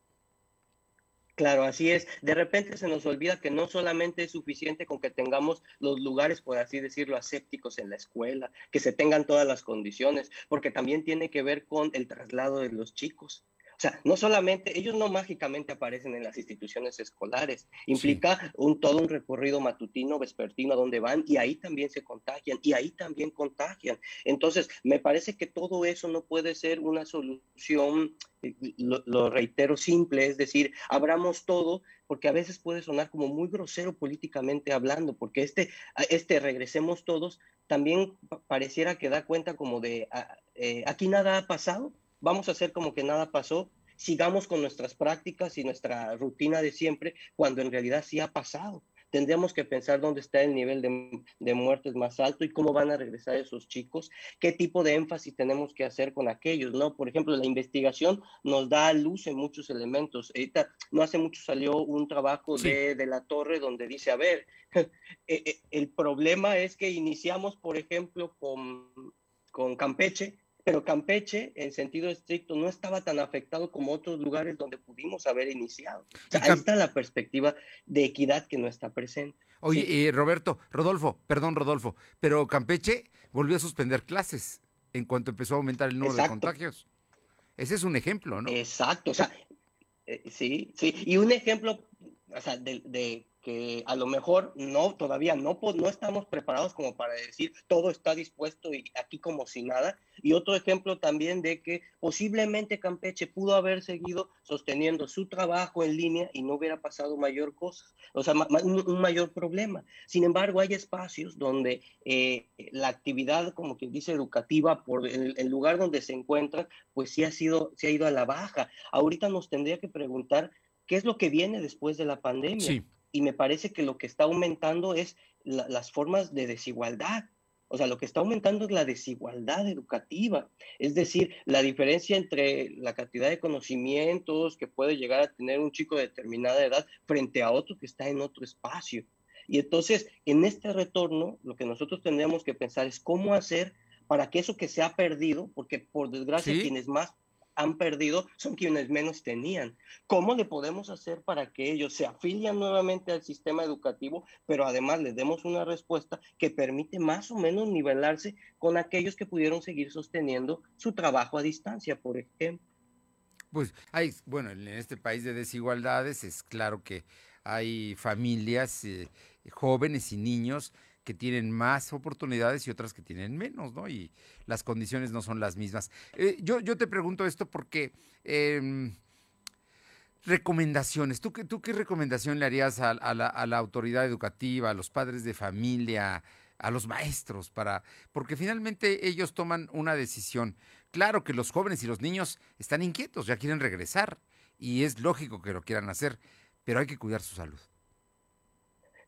Claro, así es. De repente se nos olvida que no solamente es suficiente con que tengamos los lugares, por así decirlo, asépticos en la escuela, que se tengan todas las condiciones, porque también tiene que ver con el traslado de los chicos. O sea, no solamente, ellos no mágicamente aparecen en las instituciones escolares, implica un, todo un recorrido matutino, vespertino, a donde van y ahí también se contagian y ahí también contagian. Entonces, me parece que todo eso no puede ser una solución, eh, lo, lo reitero, simple, es decir, abramos todo, porque a veces puede sonar como muy grosero políticamente hablando, porque este, este regresemos todos, también pareciera que da cuenta como de, eh, aquí nada ha pasado, vamos a hacer como que nada pasó, sigamos con nuestras prácticas y nuestra rutina de siempre, cuando en realidad sí ha pasado. Tendríamos que pensar dónde está el nivel de, muertes más alto y cómo van a regresar esos chicos, qué tipo de énfasis tenemos que hacer con aquellos, ¿no? Por ejemplo, la investigación nos da luz en muchos elementos. no hace mucho salió un trabajo de, de, la torre donde dice, a ver, eh, eh, el problema es que iniciamos, por ejemplo, con, con Campeche, pero Campeche, en sentido estricto, no estaba tan afectado como otros lugares donde pudimos haber iniciado. ahí está la perspectiva de equidad que no está presente. Oye, Roberto, Rodolfo, perdón, Rodolfo, pero Campeche volvió a suspender clases en cuanto empezó a aumentar el número de contagios. Ese es un ejemplo, ¿no? Exacto, o sea, eh, sí, sí, y un ejemplo, o sea, de que a lo mejor no, todavía no, no estamos preparados como para decir todo está dispuesto y aquí como si nada. Y otro ejemplo también de que posiblemente Campeche pudo haber seguido sosteniendo su trabajo en línea y no hubiera pasado mayor cosa, o sea, un, mayor problema. Sin embargo, hay espacios donde eh, la actividad, como quien dice, educativa, por el, lugar donde se encuentran, pues sí ha sido, se ha ido a la baja. Ahorita nos tendría que preguntar qué es lo que viene después de la pandemia. Sí y me parece que lo que está aumentando es las formas de desigualdad. O sea, lo que está aumentando es la desigualdad educativa, es decir, la diferencia entre la cantidad de conocimientos que puede llegar a tener un chico de determinada edad frente a otro que está en otro espacio. Y entonces, en este retorno, lo que nosotros tendríamos que pensar es cómo hacer para que eso que se ha perdido, porque por desgracia quienes más han perdido son quienes menos tenían. ¿Cómo le podemos hacer para que ellos se afilian nuevamente al sistema educativo, pero además les demos una respuesta que permite más o menos nivelarse con aquellos que pudieron seguir sosteniendo su trabajo a distancia, por ejemplo? Pues hay, bueno, en este país de desigualdades es claro que hay familias eh, jóvenes y niños que tienen más oportunidades y otras que tienen menos, ¿no? Y las condiciones no son las mismas. Eh, yo, yo te pregunto esto porque... Em, recomendaciones. ¿Tú, ¿Tú qué recomendación le harías a, la, a, la, autoridad educativa, a los padres de familia, a los maestros? para Porque finalmente ellos toman una decisión. Claro que los jóvenes y los niños están inquietos, ya quieren regresar y es lógico que lo quieran hacer, pero hay que cuidar su salud.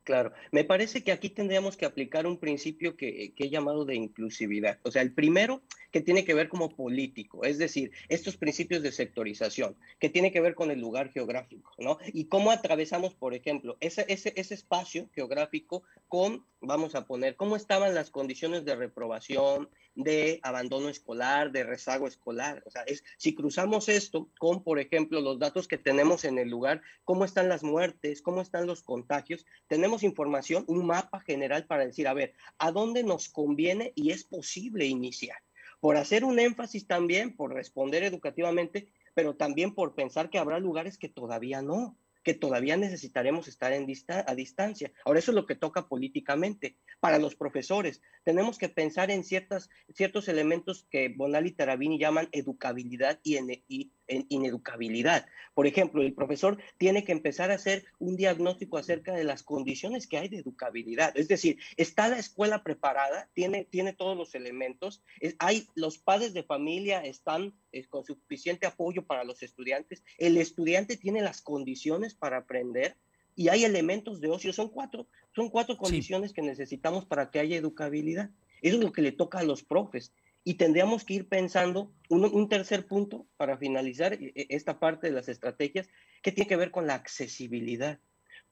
Claro, me parece que aquí tendríamos que aplicar un principio que, he llamado de inclusividad. O sea, el primero que tiene que ver como político, es decir, estos principios de sectorización, que tiene que ver con el lugar geográfico, ¿no? Y cómo atravesamos, por ejemplo, ese, ese, ese espacio geográfico con, vamos a poner, cómo estaban las condiciones de reprobación, de abandono escolar, de rezago escolar. O sea, es, si cruzamos esto con, por ejemplo, los datos que tenemos en el lugar, cómo están las muertes, cómo están los contagios, tenemos información, un mapa general para decir, a ver, ¿a dónde nos conviene y es posible iniciar? Por hacer un énfasis también, por responder educativamente, pero también por pensar que habrá lugares que todavía no que todavía necesitaremos estar en a distancia. Ahora, eso es lo que toca políticamente. Para los profesores, tenemos que pensar en ciertas, ciertos elementos que Bonal y Tarabini llaman educabilidad y, en, y ineducabilidad. Por ejemplo, el profesor tiene que empezar a hacer un diagnóstico acerca de las condiciones que hay de educabilidad. Es decir, está la escuela preparada, tiene, tiene todos los elementos, hay los padres de familia están eh, con suficiente apoyo para los estudiantes, el estudiante tiene las condiciones para aprender y hay elementos de ocio. Son cuatro, son cuatro condiciones que necesitamos para que haya educabilidad. Eso es lo que le toca a los profes y tendríamos que ir pensando un, tercer punto para finalizar e, e, esta parte de las estrategias que tiene que ver con la accesibilidad.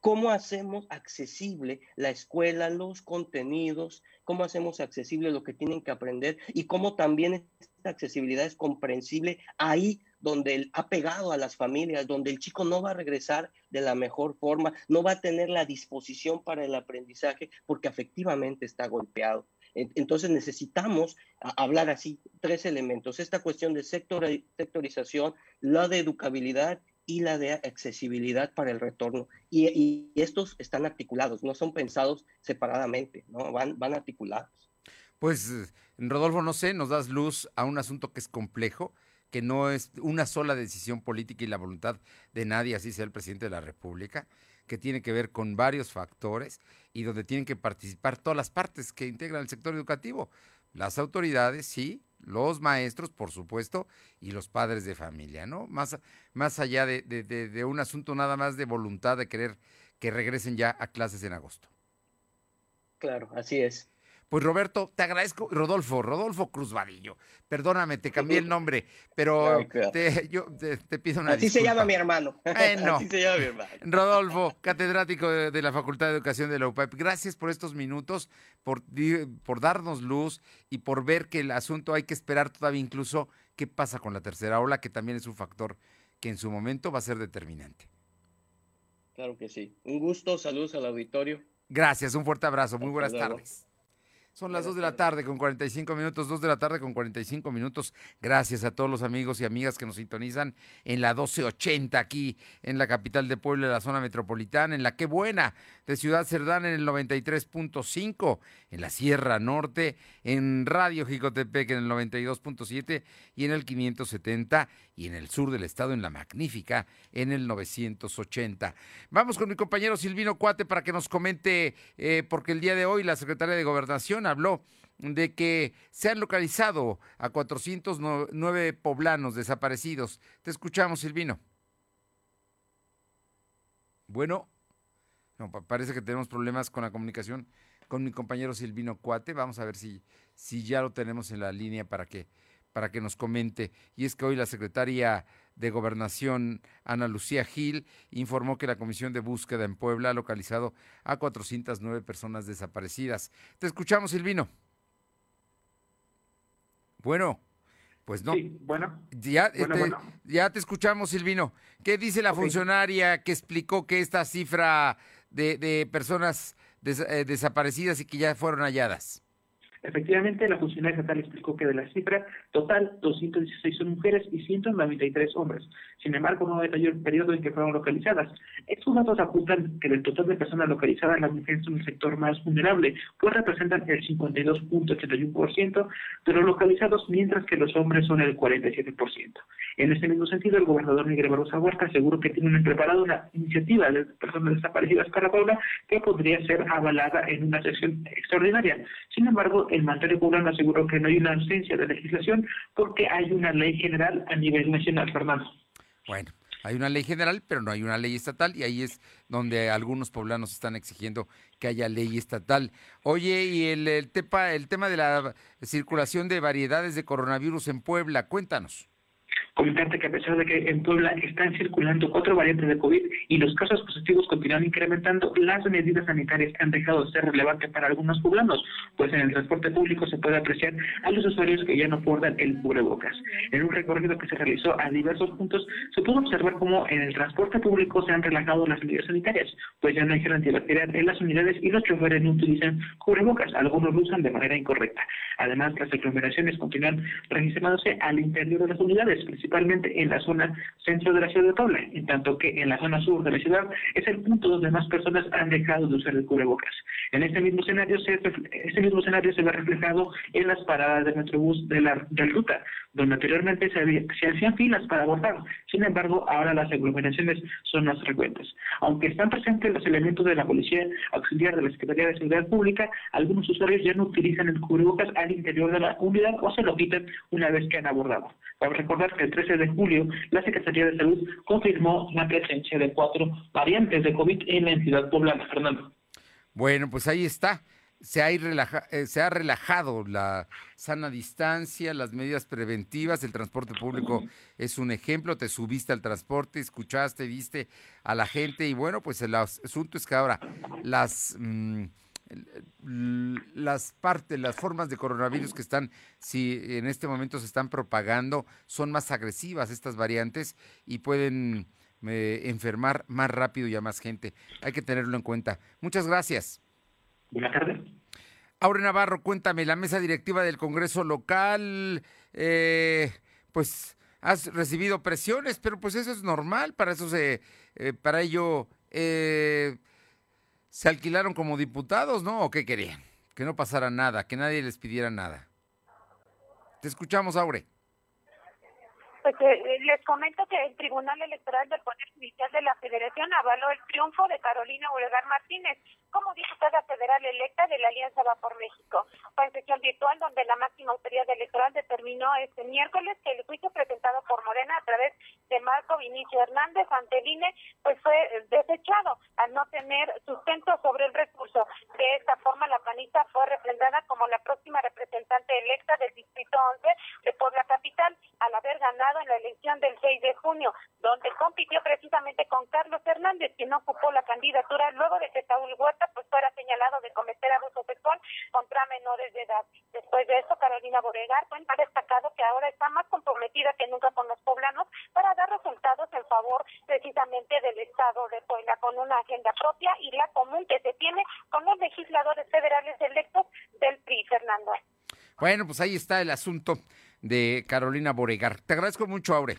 ¿Cómo hacemos accesible la escuela, los contenidos? ¿Cómo hacemos accesible lo que tienen que aprender? Y cómo también esta accesibilidad es comprensible ahí donde ha pegado a las familias, donde el chico no va a regresar de la mejor forma, no va a tener la disposición para el aprendizaje porque efectivamente está golpeado. Entonces necesitamos hablar así tres elementos, esta cuestión de sectorización, la de educabilidad y la de accesibilidad para el retorno. Y, estos están articulados, no son pensados separadamente, ¿no? van, van articulados. Pues, Rodolfo, no sé, nos das luz a un asunto que es complejo, que no es una sola decisión política y la voluntad de nadie, así sea el presidente de la República, que tiene que ver con varios factores y donde tienen que participar todas las partes que integran el sector educativo. Las autoridades, sí, los maestros, por supuesto, y los padres de familia, ¿no? Más, más allá de, de un asunto nada más de voluntad de querer que regresen ya a clases en agosto. Claro, así es. Pues Roberto, te agradezco, Rodolfo, Rodolfo Cruz Vadillo. Perdóname, te cambié el nombre, pero te, yo te, pido una Así se llama mi hermano. Así se llama mi hermano. Rodolfo, catedrático de, la Facultad de Educación de la UPAP. Gracias por estos minutos, por, por darnos luz y por ver que el asunto hay que esperar todavía incluso qué pasa con la tercera ola, que también es un factor que en su momento va a ser determinante. Claro que sí. Un gusto, saludos al auditorio. Gracias, un fuerte abrazo, muy buenas tardes. Son las 2 de la tarde con 45 minutos, 2 de la tarde con 45 minutos. Gracias a todos los amigos y amigas que nos sintonizan en la 1280 aquí en la capital de Puebla, en la zona metropolitana, en la Qué Buena de Ciudad Cerdán en el 93.5, en la Sierra Norte, en Radio Jicotepec en el 92.7 y en el 570 y en el sur del estado en la Magnífica en el 980. Vamos con mi compañero Silvino Cuate para que nos comente, eh, porque el día de hoy la secretaria de Gobernación habló de que se han localizado a 409 poblanos desaparecidos. Te escuchamos, Silvino. Bueno, no, parece que tenemos problemas con la comunicación con mi compañero Silvino Cuate. Vamos a ver si, si ya lo tenemos en la línea para que, para que nos comente. Y es que hoy la secretaria de Gobernación, Ana Lucía Gil, informó que la Comisión de Búsqueda en Puebla ha localizado a 409 personas desaparecidas. Te escuchamos, Silvino. Bueno, pues no. bueno. Ya, este, ya te escuchamos, Silvino. ¿Qué dice la funcionaria que explicó que esta cifra de, de personas eh, desaparecidas y que ya fueron halladas? Efectivamente, la funcionaria estatal explicó que de la cifra total, 216 son mujeres y 193 hombres. Sin embargo, no detalló el periodo en que fueron localizadas. Estos datos apuntan que del total de personas localizadas, las mujeres son el sector más vulnerable, pues representan el 52.81% de los localizados, mientras que los hombres son el 47%. En este mismo sentido, el gobernador Miguel Barrosa Huerta aseguró que tienen preparado una iniciativa de personas desaparecidas para Puebla que podría ser avalada en una sesión extraordinaria. Sin embargo, el mandatario poblano aseguró que no hay una ausencia de legislación porque hay una ley general a nivel nacional, Fernando. Bueno, hay una ley general, pero no hay una ley estatal y ahí es donde algunos poblanos están exigiendo que haya ley estatal. Oye, y el, tepa, el tema de la circulación de variedades de coronavirus en Puebla, cuéntanos. Comentarte que a pesar de que en Puebla están circulando cuatro variantes de COVID y los casos positivos continúan incrementando, las medidas sanitarias han dejado de ser relevantes para algunos poblanos, pues en el transporte público se puede apreciar a los usuarios que ya no portan el cubrebocas. En un recorrido que se realizó a diversos puntos, se pudo observar cómo en el transporte público se han relajado las medidas sanitarias, pues ya no hay gel antibacterial en las unidades y los choferes no utilizan cubrebocas, algunos lo usan de manera incorrecta. Además, las aglomeraciones continúan registrándose al interior de las unidades, principalmente en la zona centro de la ciudad de Puebla, en tanto que en la zona sur de la ciudad es el punto donde más personas han dejado de usar el cubrebocas. En este mismo escenario se, este mismo escenario se ve reflejado en las paradas de Metrobús de la, ruta, donde anteriormente se, se hacían filas para abordar. Sin embargo, ahora las aglomeraciones son más frecuentes. Aunque están presentes los elementos de la Policía Auxiliar de la Secretaría de Seguridad Pública, algunos usuarios ya no utilizan el cubrebocas al interior de la unidad o se lo quitan una vez que han abordado. Para recordar que el 13 de julio la Secretaría de Salud confirmó la presencia de cuatro variantes de COVID en la entidad poblana. Fernando. Bueno, pues ahí está. Se ha, eh, se ha, relajado la sana distancia, las medidas preventivas, el transporte público es un ejemplo, te subiste al transporte, escuchaste, viste a la gente y bueno, pues el asunto es que ahora las... Mm, las partes, las formas de coronavirus que están, si en este momento se están propagando, son más agresivas estas variantes y pueden eh, enfermar más rápido y a más gente. Hay que tenerlo en cuenta. Muchas gracias. Buenas tardes. Aure Navarro, cuéntame, la mesa directiva del Congreso local, eh, pues has recibido presiones, pero pues eso es normal, para eso se, eh, para ello se alquilaron como diputados, ¿no? ¿O qué querían? Que no pasara nada, que nadie les pidiera nada. Te escuchamos, Aure. Pues eh, les comento que el Tribunal Electoral del Poder Judicial de la Federación avaló el triunfo de Carolina Uregar Martínez como diputada federal electa de la Alianza Va por México. Fue en sesión virtual donde la máxima autoridad electoral determinó este miércoles que el juicio presentado por Morena a través de Marco Vinicio Hernández ante el INE pues fue desechado al no tener sustento sobre el recurso. De esta forma la panista fue refrendada como la próxima representante electa del Distrito 11 de Puebla Capital al haber ganado en la elección del 6 de junio, donde compitió precisamente con Carlos Hernández, quien ocupó la candidatura luego de que Saúl Huerta pues fuera señalado de cometer abuso sexual contra menores de edad. Después de eso, Carolina Boregar pues, ha destacado que ahora está más comprometida que nunca con los poblanos para dar resultados en favor precisamente del Estado de Puebla, con una agenda propia y la común que se tiene con los legisladores federales electos del PRI. Fernando. Bueno, pues ahí está el asunto de Carolina Boregar. Te agradezco mucho, Aure.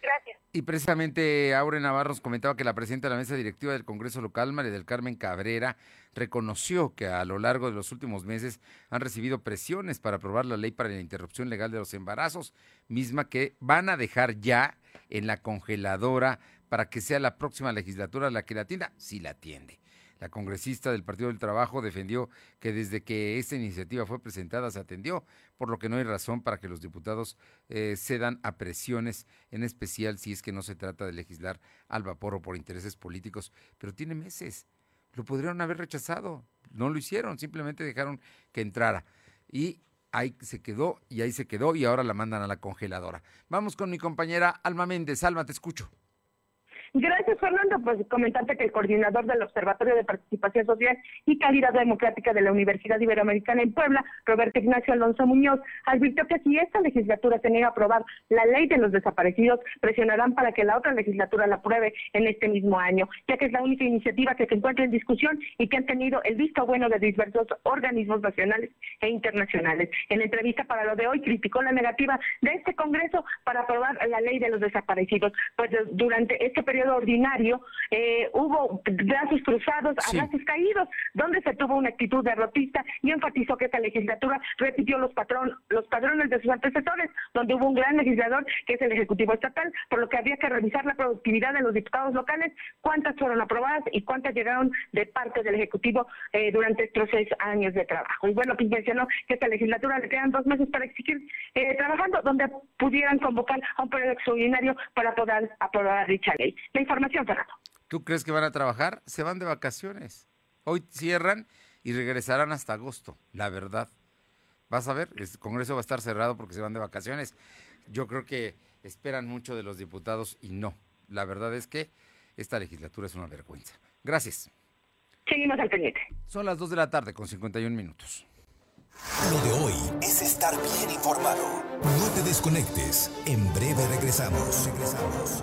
Gracias. Y precisamente Aure Navarro nos comentaba que la presidenta de la mesa directiva del Congreso Local, María del Carmen Cabrera, reconoció que a lo largo de los últimos meses han recibido presiones para aprobar la ley para la interrupción legal de los embarazos, misma que van a dejar ya en la congeladora para que sea la próxima legislatura la que la atienda, si la atiende. La congresista del Partido del Trabajo defendió que desde que esta iniciativa fue presentada se atendió, por lo que no hay razón para que los diputados eh, cedan a presiones, en especial si es que no se trata de legislar al vapor o por intereses políticos. Pero tiene meses. Lo podrían haber rechazado. No lo hicieron, simplemente dejaron que entrara. Y ahí se quedó, y ahí se quedó, y ahora la mandan a la congeladora. Vamos con mi compañera Alma Méndez. Alma, te escucho. Gracias, Fernando. Pues comentarte que el coordinador del Observatorio de Participación Social y Calidad Democrática de la Universidad Iberoamericana en Puebla, Roberto Ignacio Alonso Muñoz, advirtió que si esta legislatura se niega a aprobar la ley de los desaparecidos, presionarán para que la otra legislatura la apruebe en este mismo año, ya que es la única iniciativa que se encuentra en discusión y que han tenido el visto bueno de diversos organismos nacionales e internacionales. En entrevista para lo de hoy criticó la negativa de este Congreso para aprobar la ley de los desaparecidos, pues durante este periodo ordinario eh, hubo brazos cruzados, abrazos caídos, donde se tuvo una actitud derrotista y enfatizó que esta legislatura repitió los patrón, los padrones de sus antecesores, donde hubo un gran legislador que es el Ejecutivo Estatal, por lo que había que revisar la productividad de los diputados locales, cuántas fueron aprobadas y cuántas llegaron de parte del Ejecutivo eh, durante estos seis años de trabajo. Y bueno, pues mencionó que esta legislatura le quedan dos meses para exigir eh, trabajando, donde pudieran convocar a un periodo extraordinario para poder aprobar dicha ley la información, Fernando. ¿Tú crees que van a trabajar? Se van de vacaciones. Hoy cierran y regresarán hasta agosto, la verdad. Vas a ver, el Congreso va a estar cerrado porque se van de vacaciones. Yo creo que esperan mucho de los diputados y no. La verdad es que esta legislatura es una vergüenza. Gracias. Seguimos al pendiente. Son las 2 de la tarde con 51 minutos. Lo de hoy es estar bien informado. No te desconectes. En breve regresamos. Regresamos.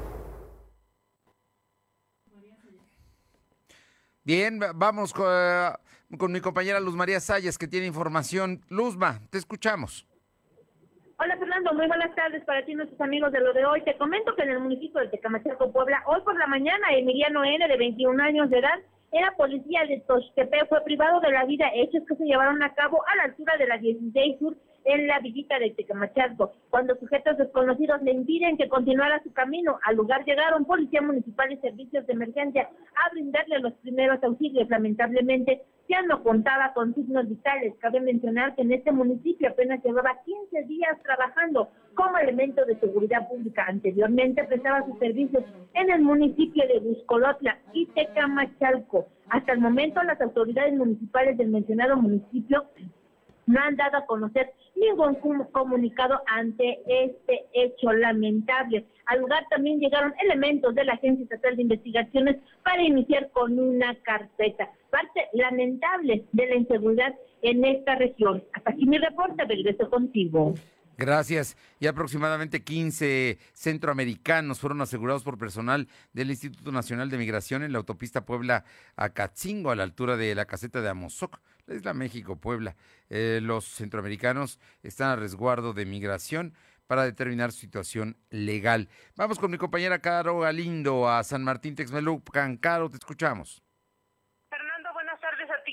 Bien, vamos con, eh, con, mi compañera Luz María Sayas, que tiene información. Luzma, te escuchamos. Hola Fernando, muy buenas tardes para ti nuestros amigos de lo de hoy. Te comento que en el municipio de Tecamachalco, Puebla, hoy por la mañana, Emiliano N., de 21 años de edad, era policía de Toxtepec, fue privado de la vida hechos que se llevaron a cabo a la altura de la 16 Sur en la villita de Tecamachalco, cuando sujetos desconocidos le impiden que continuara su camino. Al lugar llegaron policía municipal y servicios de emergencia a brindarle los primeros auxilios. Lamentablemente, ya no contaba con signos vitales. Cabe mencionar que en este municipio apenas llevaba 15 días trabajando como elemento de seguridad pública. Anteriormente prestaba sus servicios en el municipio de Buscolotla y Tecamachalco. Hasta el momento, las autoridades municipales del mencionado municipio no han dado a conocer ningún comunicado ante este hecho lamentable. Al lugar también llegaron elementos de la Agencia Estatal de Investigaciones para iniciar con una carpeta. Parte lamentable de la inseguridad en esta región. Hasta aquí mi reporte, regreso contigo. Gracias. Y aproximadamente 15 centroamericanos fueron asegurados por personal del Instituto Nacional de Migración en la autopista Puebla a Catzingo, a la altura de la caseta de Amozoc, la isla México-Puebla. Eh, los centroamericanos están a resguardo de migración para determinar su situación legal. Vamos con mi compañera Caro Galindo a San Martín Texmelucan. Caro, te escuchamos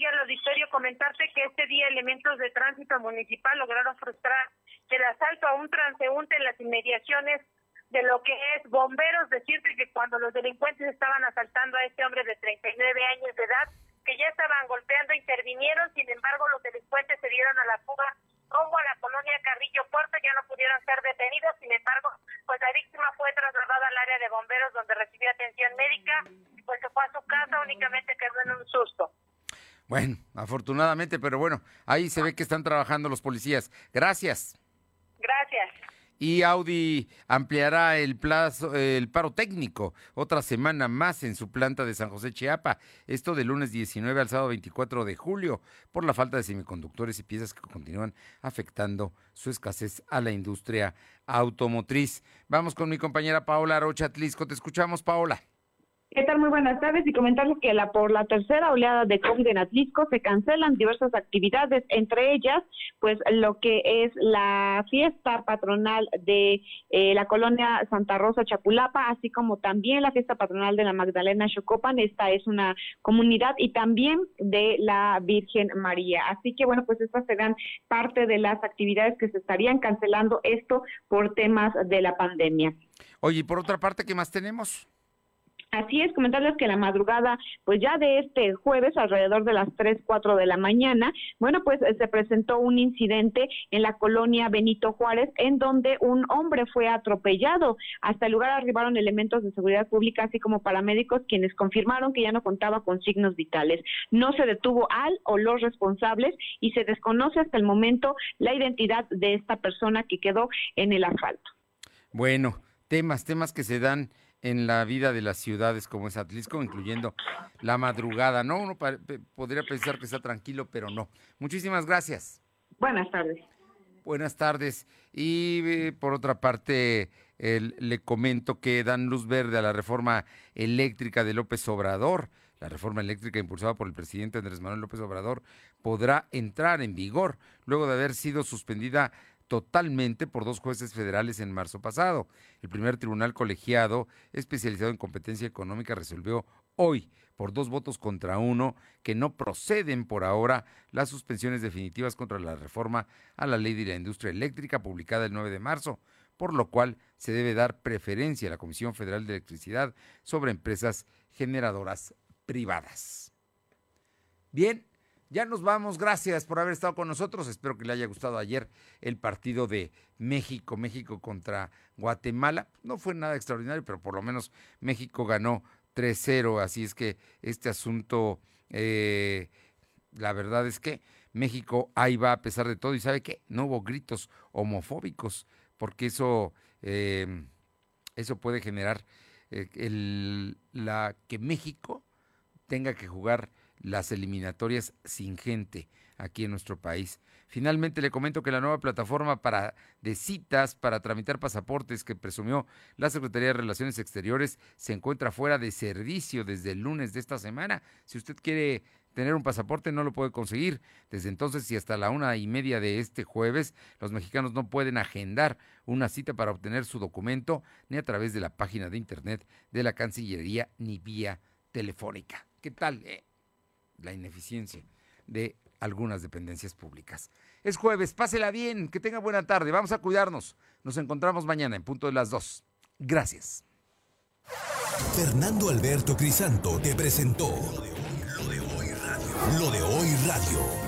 al auditorio comentarte que este día elementos de tránsito municipal lograron frustrar el asalto a un transeúnte en las inmediaciones de lo que es bomberos, decirte que cuando los delincuentes estaban asaltando a este hombre de 39 años de edad, que ya estaban golpeando, intervinieron, sin embargo los delincuentes se dieron a la fuga rumbo a la colonia Carrillo Puerto, ya no pudieron ser detenidos, sin embargo, pues la víctima fue trasladada al área de bomberos donde recibió atención médica y pues se fue a su casa, únicamente quedó en un susto. Bueno, afortunadamente, pero bueno, ahí se ve que están trabajando los policías. Gracias. Gracias. Y Audi ampliará el plazo, el paro técnico otra semana más en su planta de San José Chiapa. Esto de lunes 19 al sábado 24 de julio por la falta de semiconductores y piezas que continúan afectando su escasez a la industria automotriz. Vamos con mi compañera Paola Rocha Atlisco. Te escuchamos, Paola. ¿Qué tal? Muy buenas tardes y comentarles que la, por la tercera oleada de COVID en Atlisco se cancelan diversas actividades, entre ellas, pues lo que es la fiesta patronal de eh, la colonia Santa Rosa Chapulapa, así como también la fiesta patronal de la Magdalena Chocopan, esta es una comunidad, y también de la Virgen María. Así que bueno, pues estas serán parte de las actividades que se estarían cancelando, esto por temas de la pandemia. Oye, y por otra parte, ¿qué más tenemos? Así es, comentarles que la madrugada, pues ya de este jueves, alrededor de las 3, 4 de la mañana, bueno, pues se presentó un incidente en la colonia Benito Juárez, en donde un hombre fue atropellado. Hasta el lugar arribaron elementos de seguridad pública, así como paramédicos, quienes confirmaron que ya no contaba con signos vitales. No se detuvo al o los responsables y se desconoce hasta el momento la identidad de esta persona que quedó en el asfalto. Bueno, temas, temas que se dan en la vida de las ciudades como es Atlisco, incluyendo la madrugada, ¿no? Uno podría pensar que está tranquilo, pero no. Muchísimas gracias. Buenas tardes. Buenas tardes. Y eh, por otra parte, le comento que dan luz verde a la reforma eléctrica de López Obrador. La reforma eléctrica impulsada por el presidente Andrés Manuel López Obrador podrá entrar en vigor luego de haber sido suspendida totalmente por dos jueces federales en marzo pasado. El primer tribunal colegiado especializado en competencia económica resolvió hoy, por dos votos contra uno, que no proceden por ahora las suspensiones definitivas contra la reforma a la ley de la industria eléctrica publicada el 9 de marzo, por lo cual se debe dar preferencia a la Comisión Federal de Electricidad sobre empresas generadoras privadas. Bien, ya nos vamos, gracias por haber estado con nosotros. Espero que le haya gustado ayer el partido de México, México contra Guatemala. No fue nada extraordinario, pero por lo menos México ganó 3-0, así es que este asunto, eh, la verdad es que México ahí va a pesar de todo y sabe que no hubo gritos homofóbicos, porque eso, eh, eso puede generar eh, la, que México tenga que jugar las eliminatorias sin gente aquí en nuestro país. Finalmente le comento que la nueva plataforma para de citas para tramitar pasaportes que presumió la Secretaría de Relaciones Exteriores se encuentra fuera de servicio desde el lunes de esta semana. Si usted quiere tener un pasaporte no lo puede conseguir. Desde entonces y hasta la una y media de este jueves, los mexicanos no pueden agendar una cita para obtener su documento ni a través de la página de internet de la Cancillería ni vía telefónica. ¿Qué tal? Eh? La ineficiencia de algunas dependencias públicas. Es jueves, pásela bien, que tenga buena tarde, vamos a cuidarnos. Nos encontramos mañana en punto de las 2. Gracias. Fernando Alberto Crisanto te presentó Lo de hoy radio. Lo de hoy radio.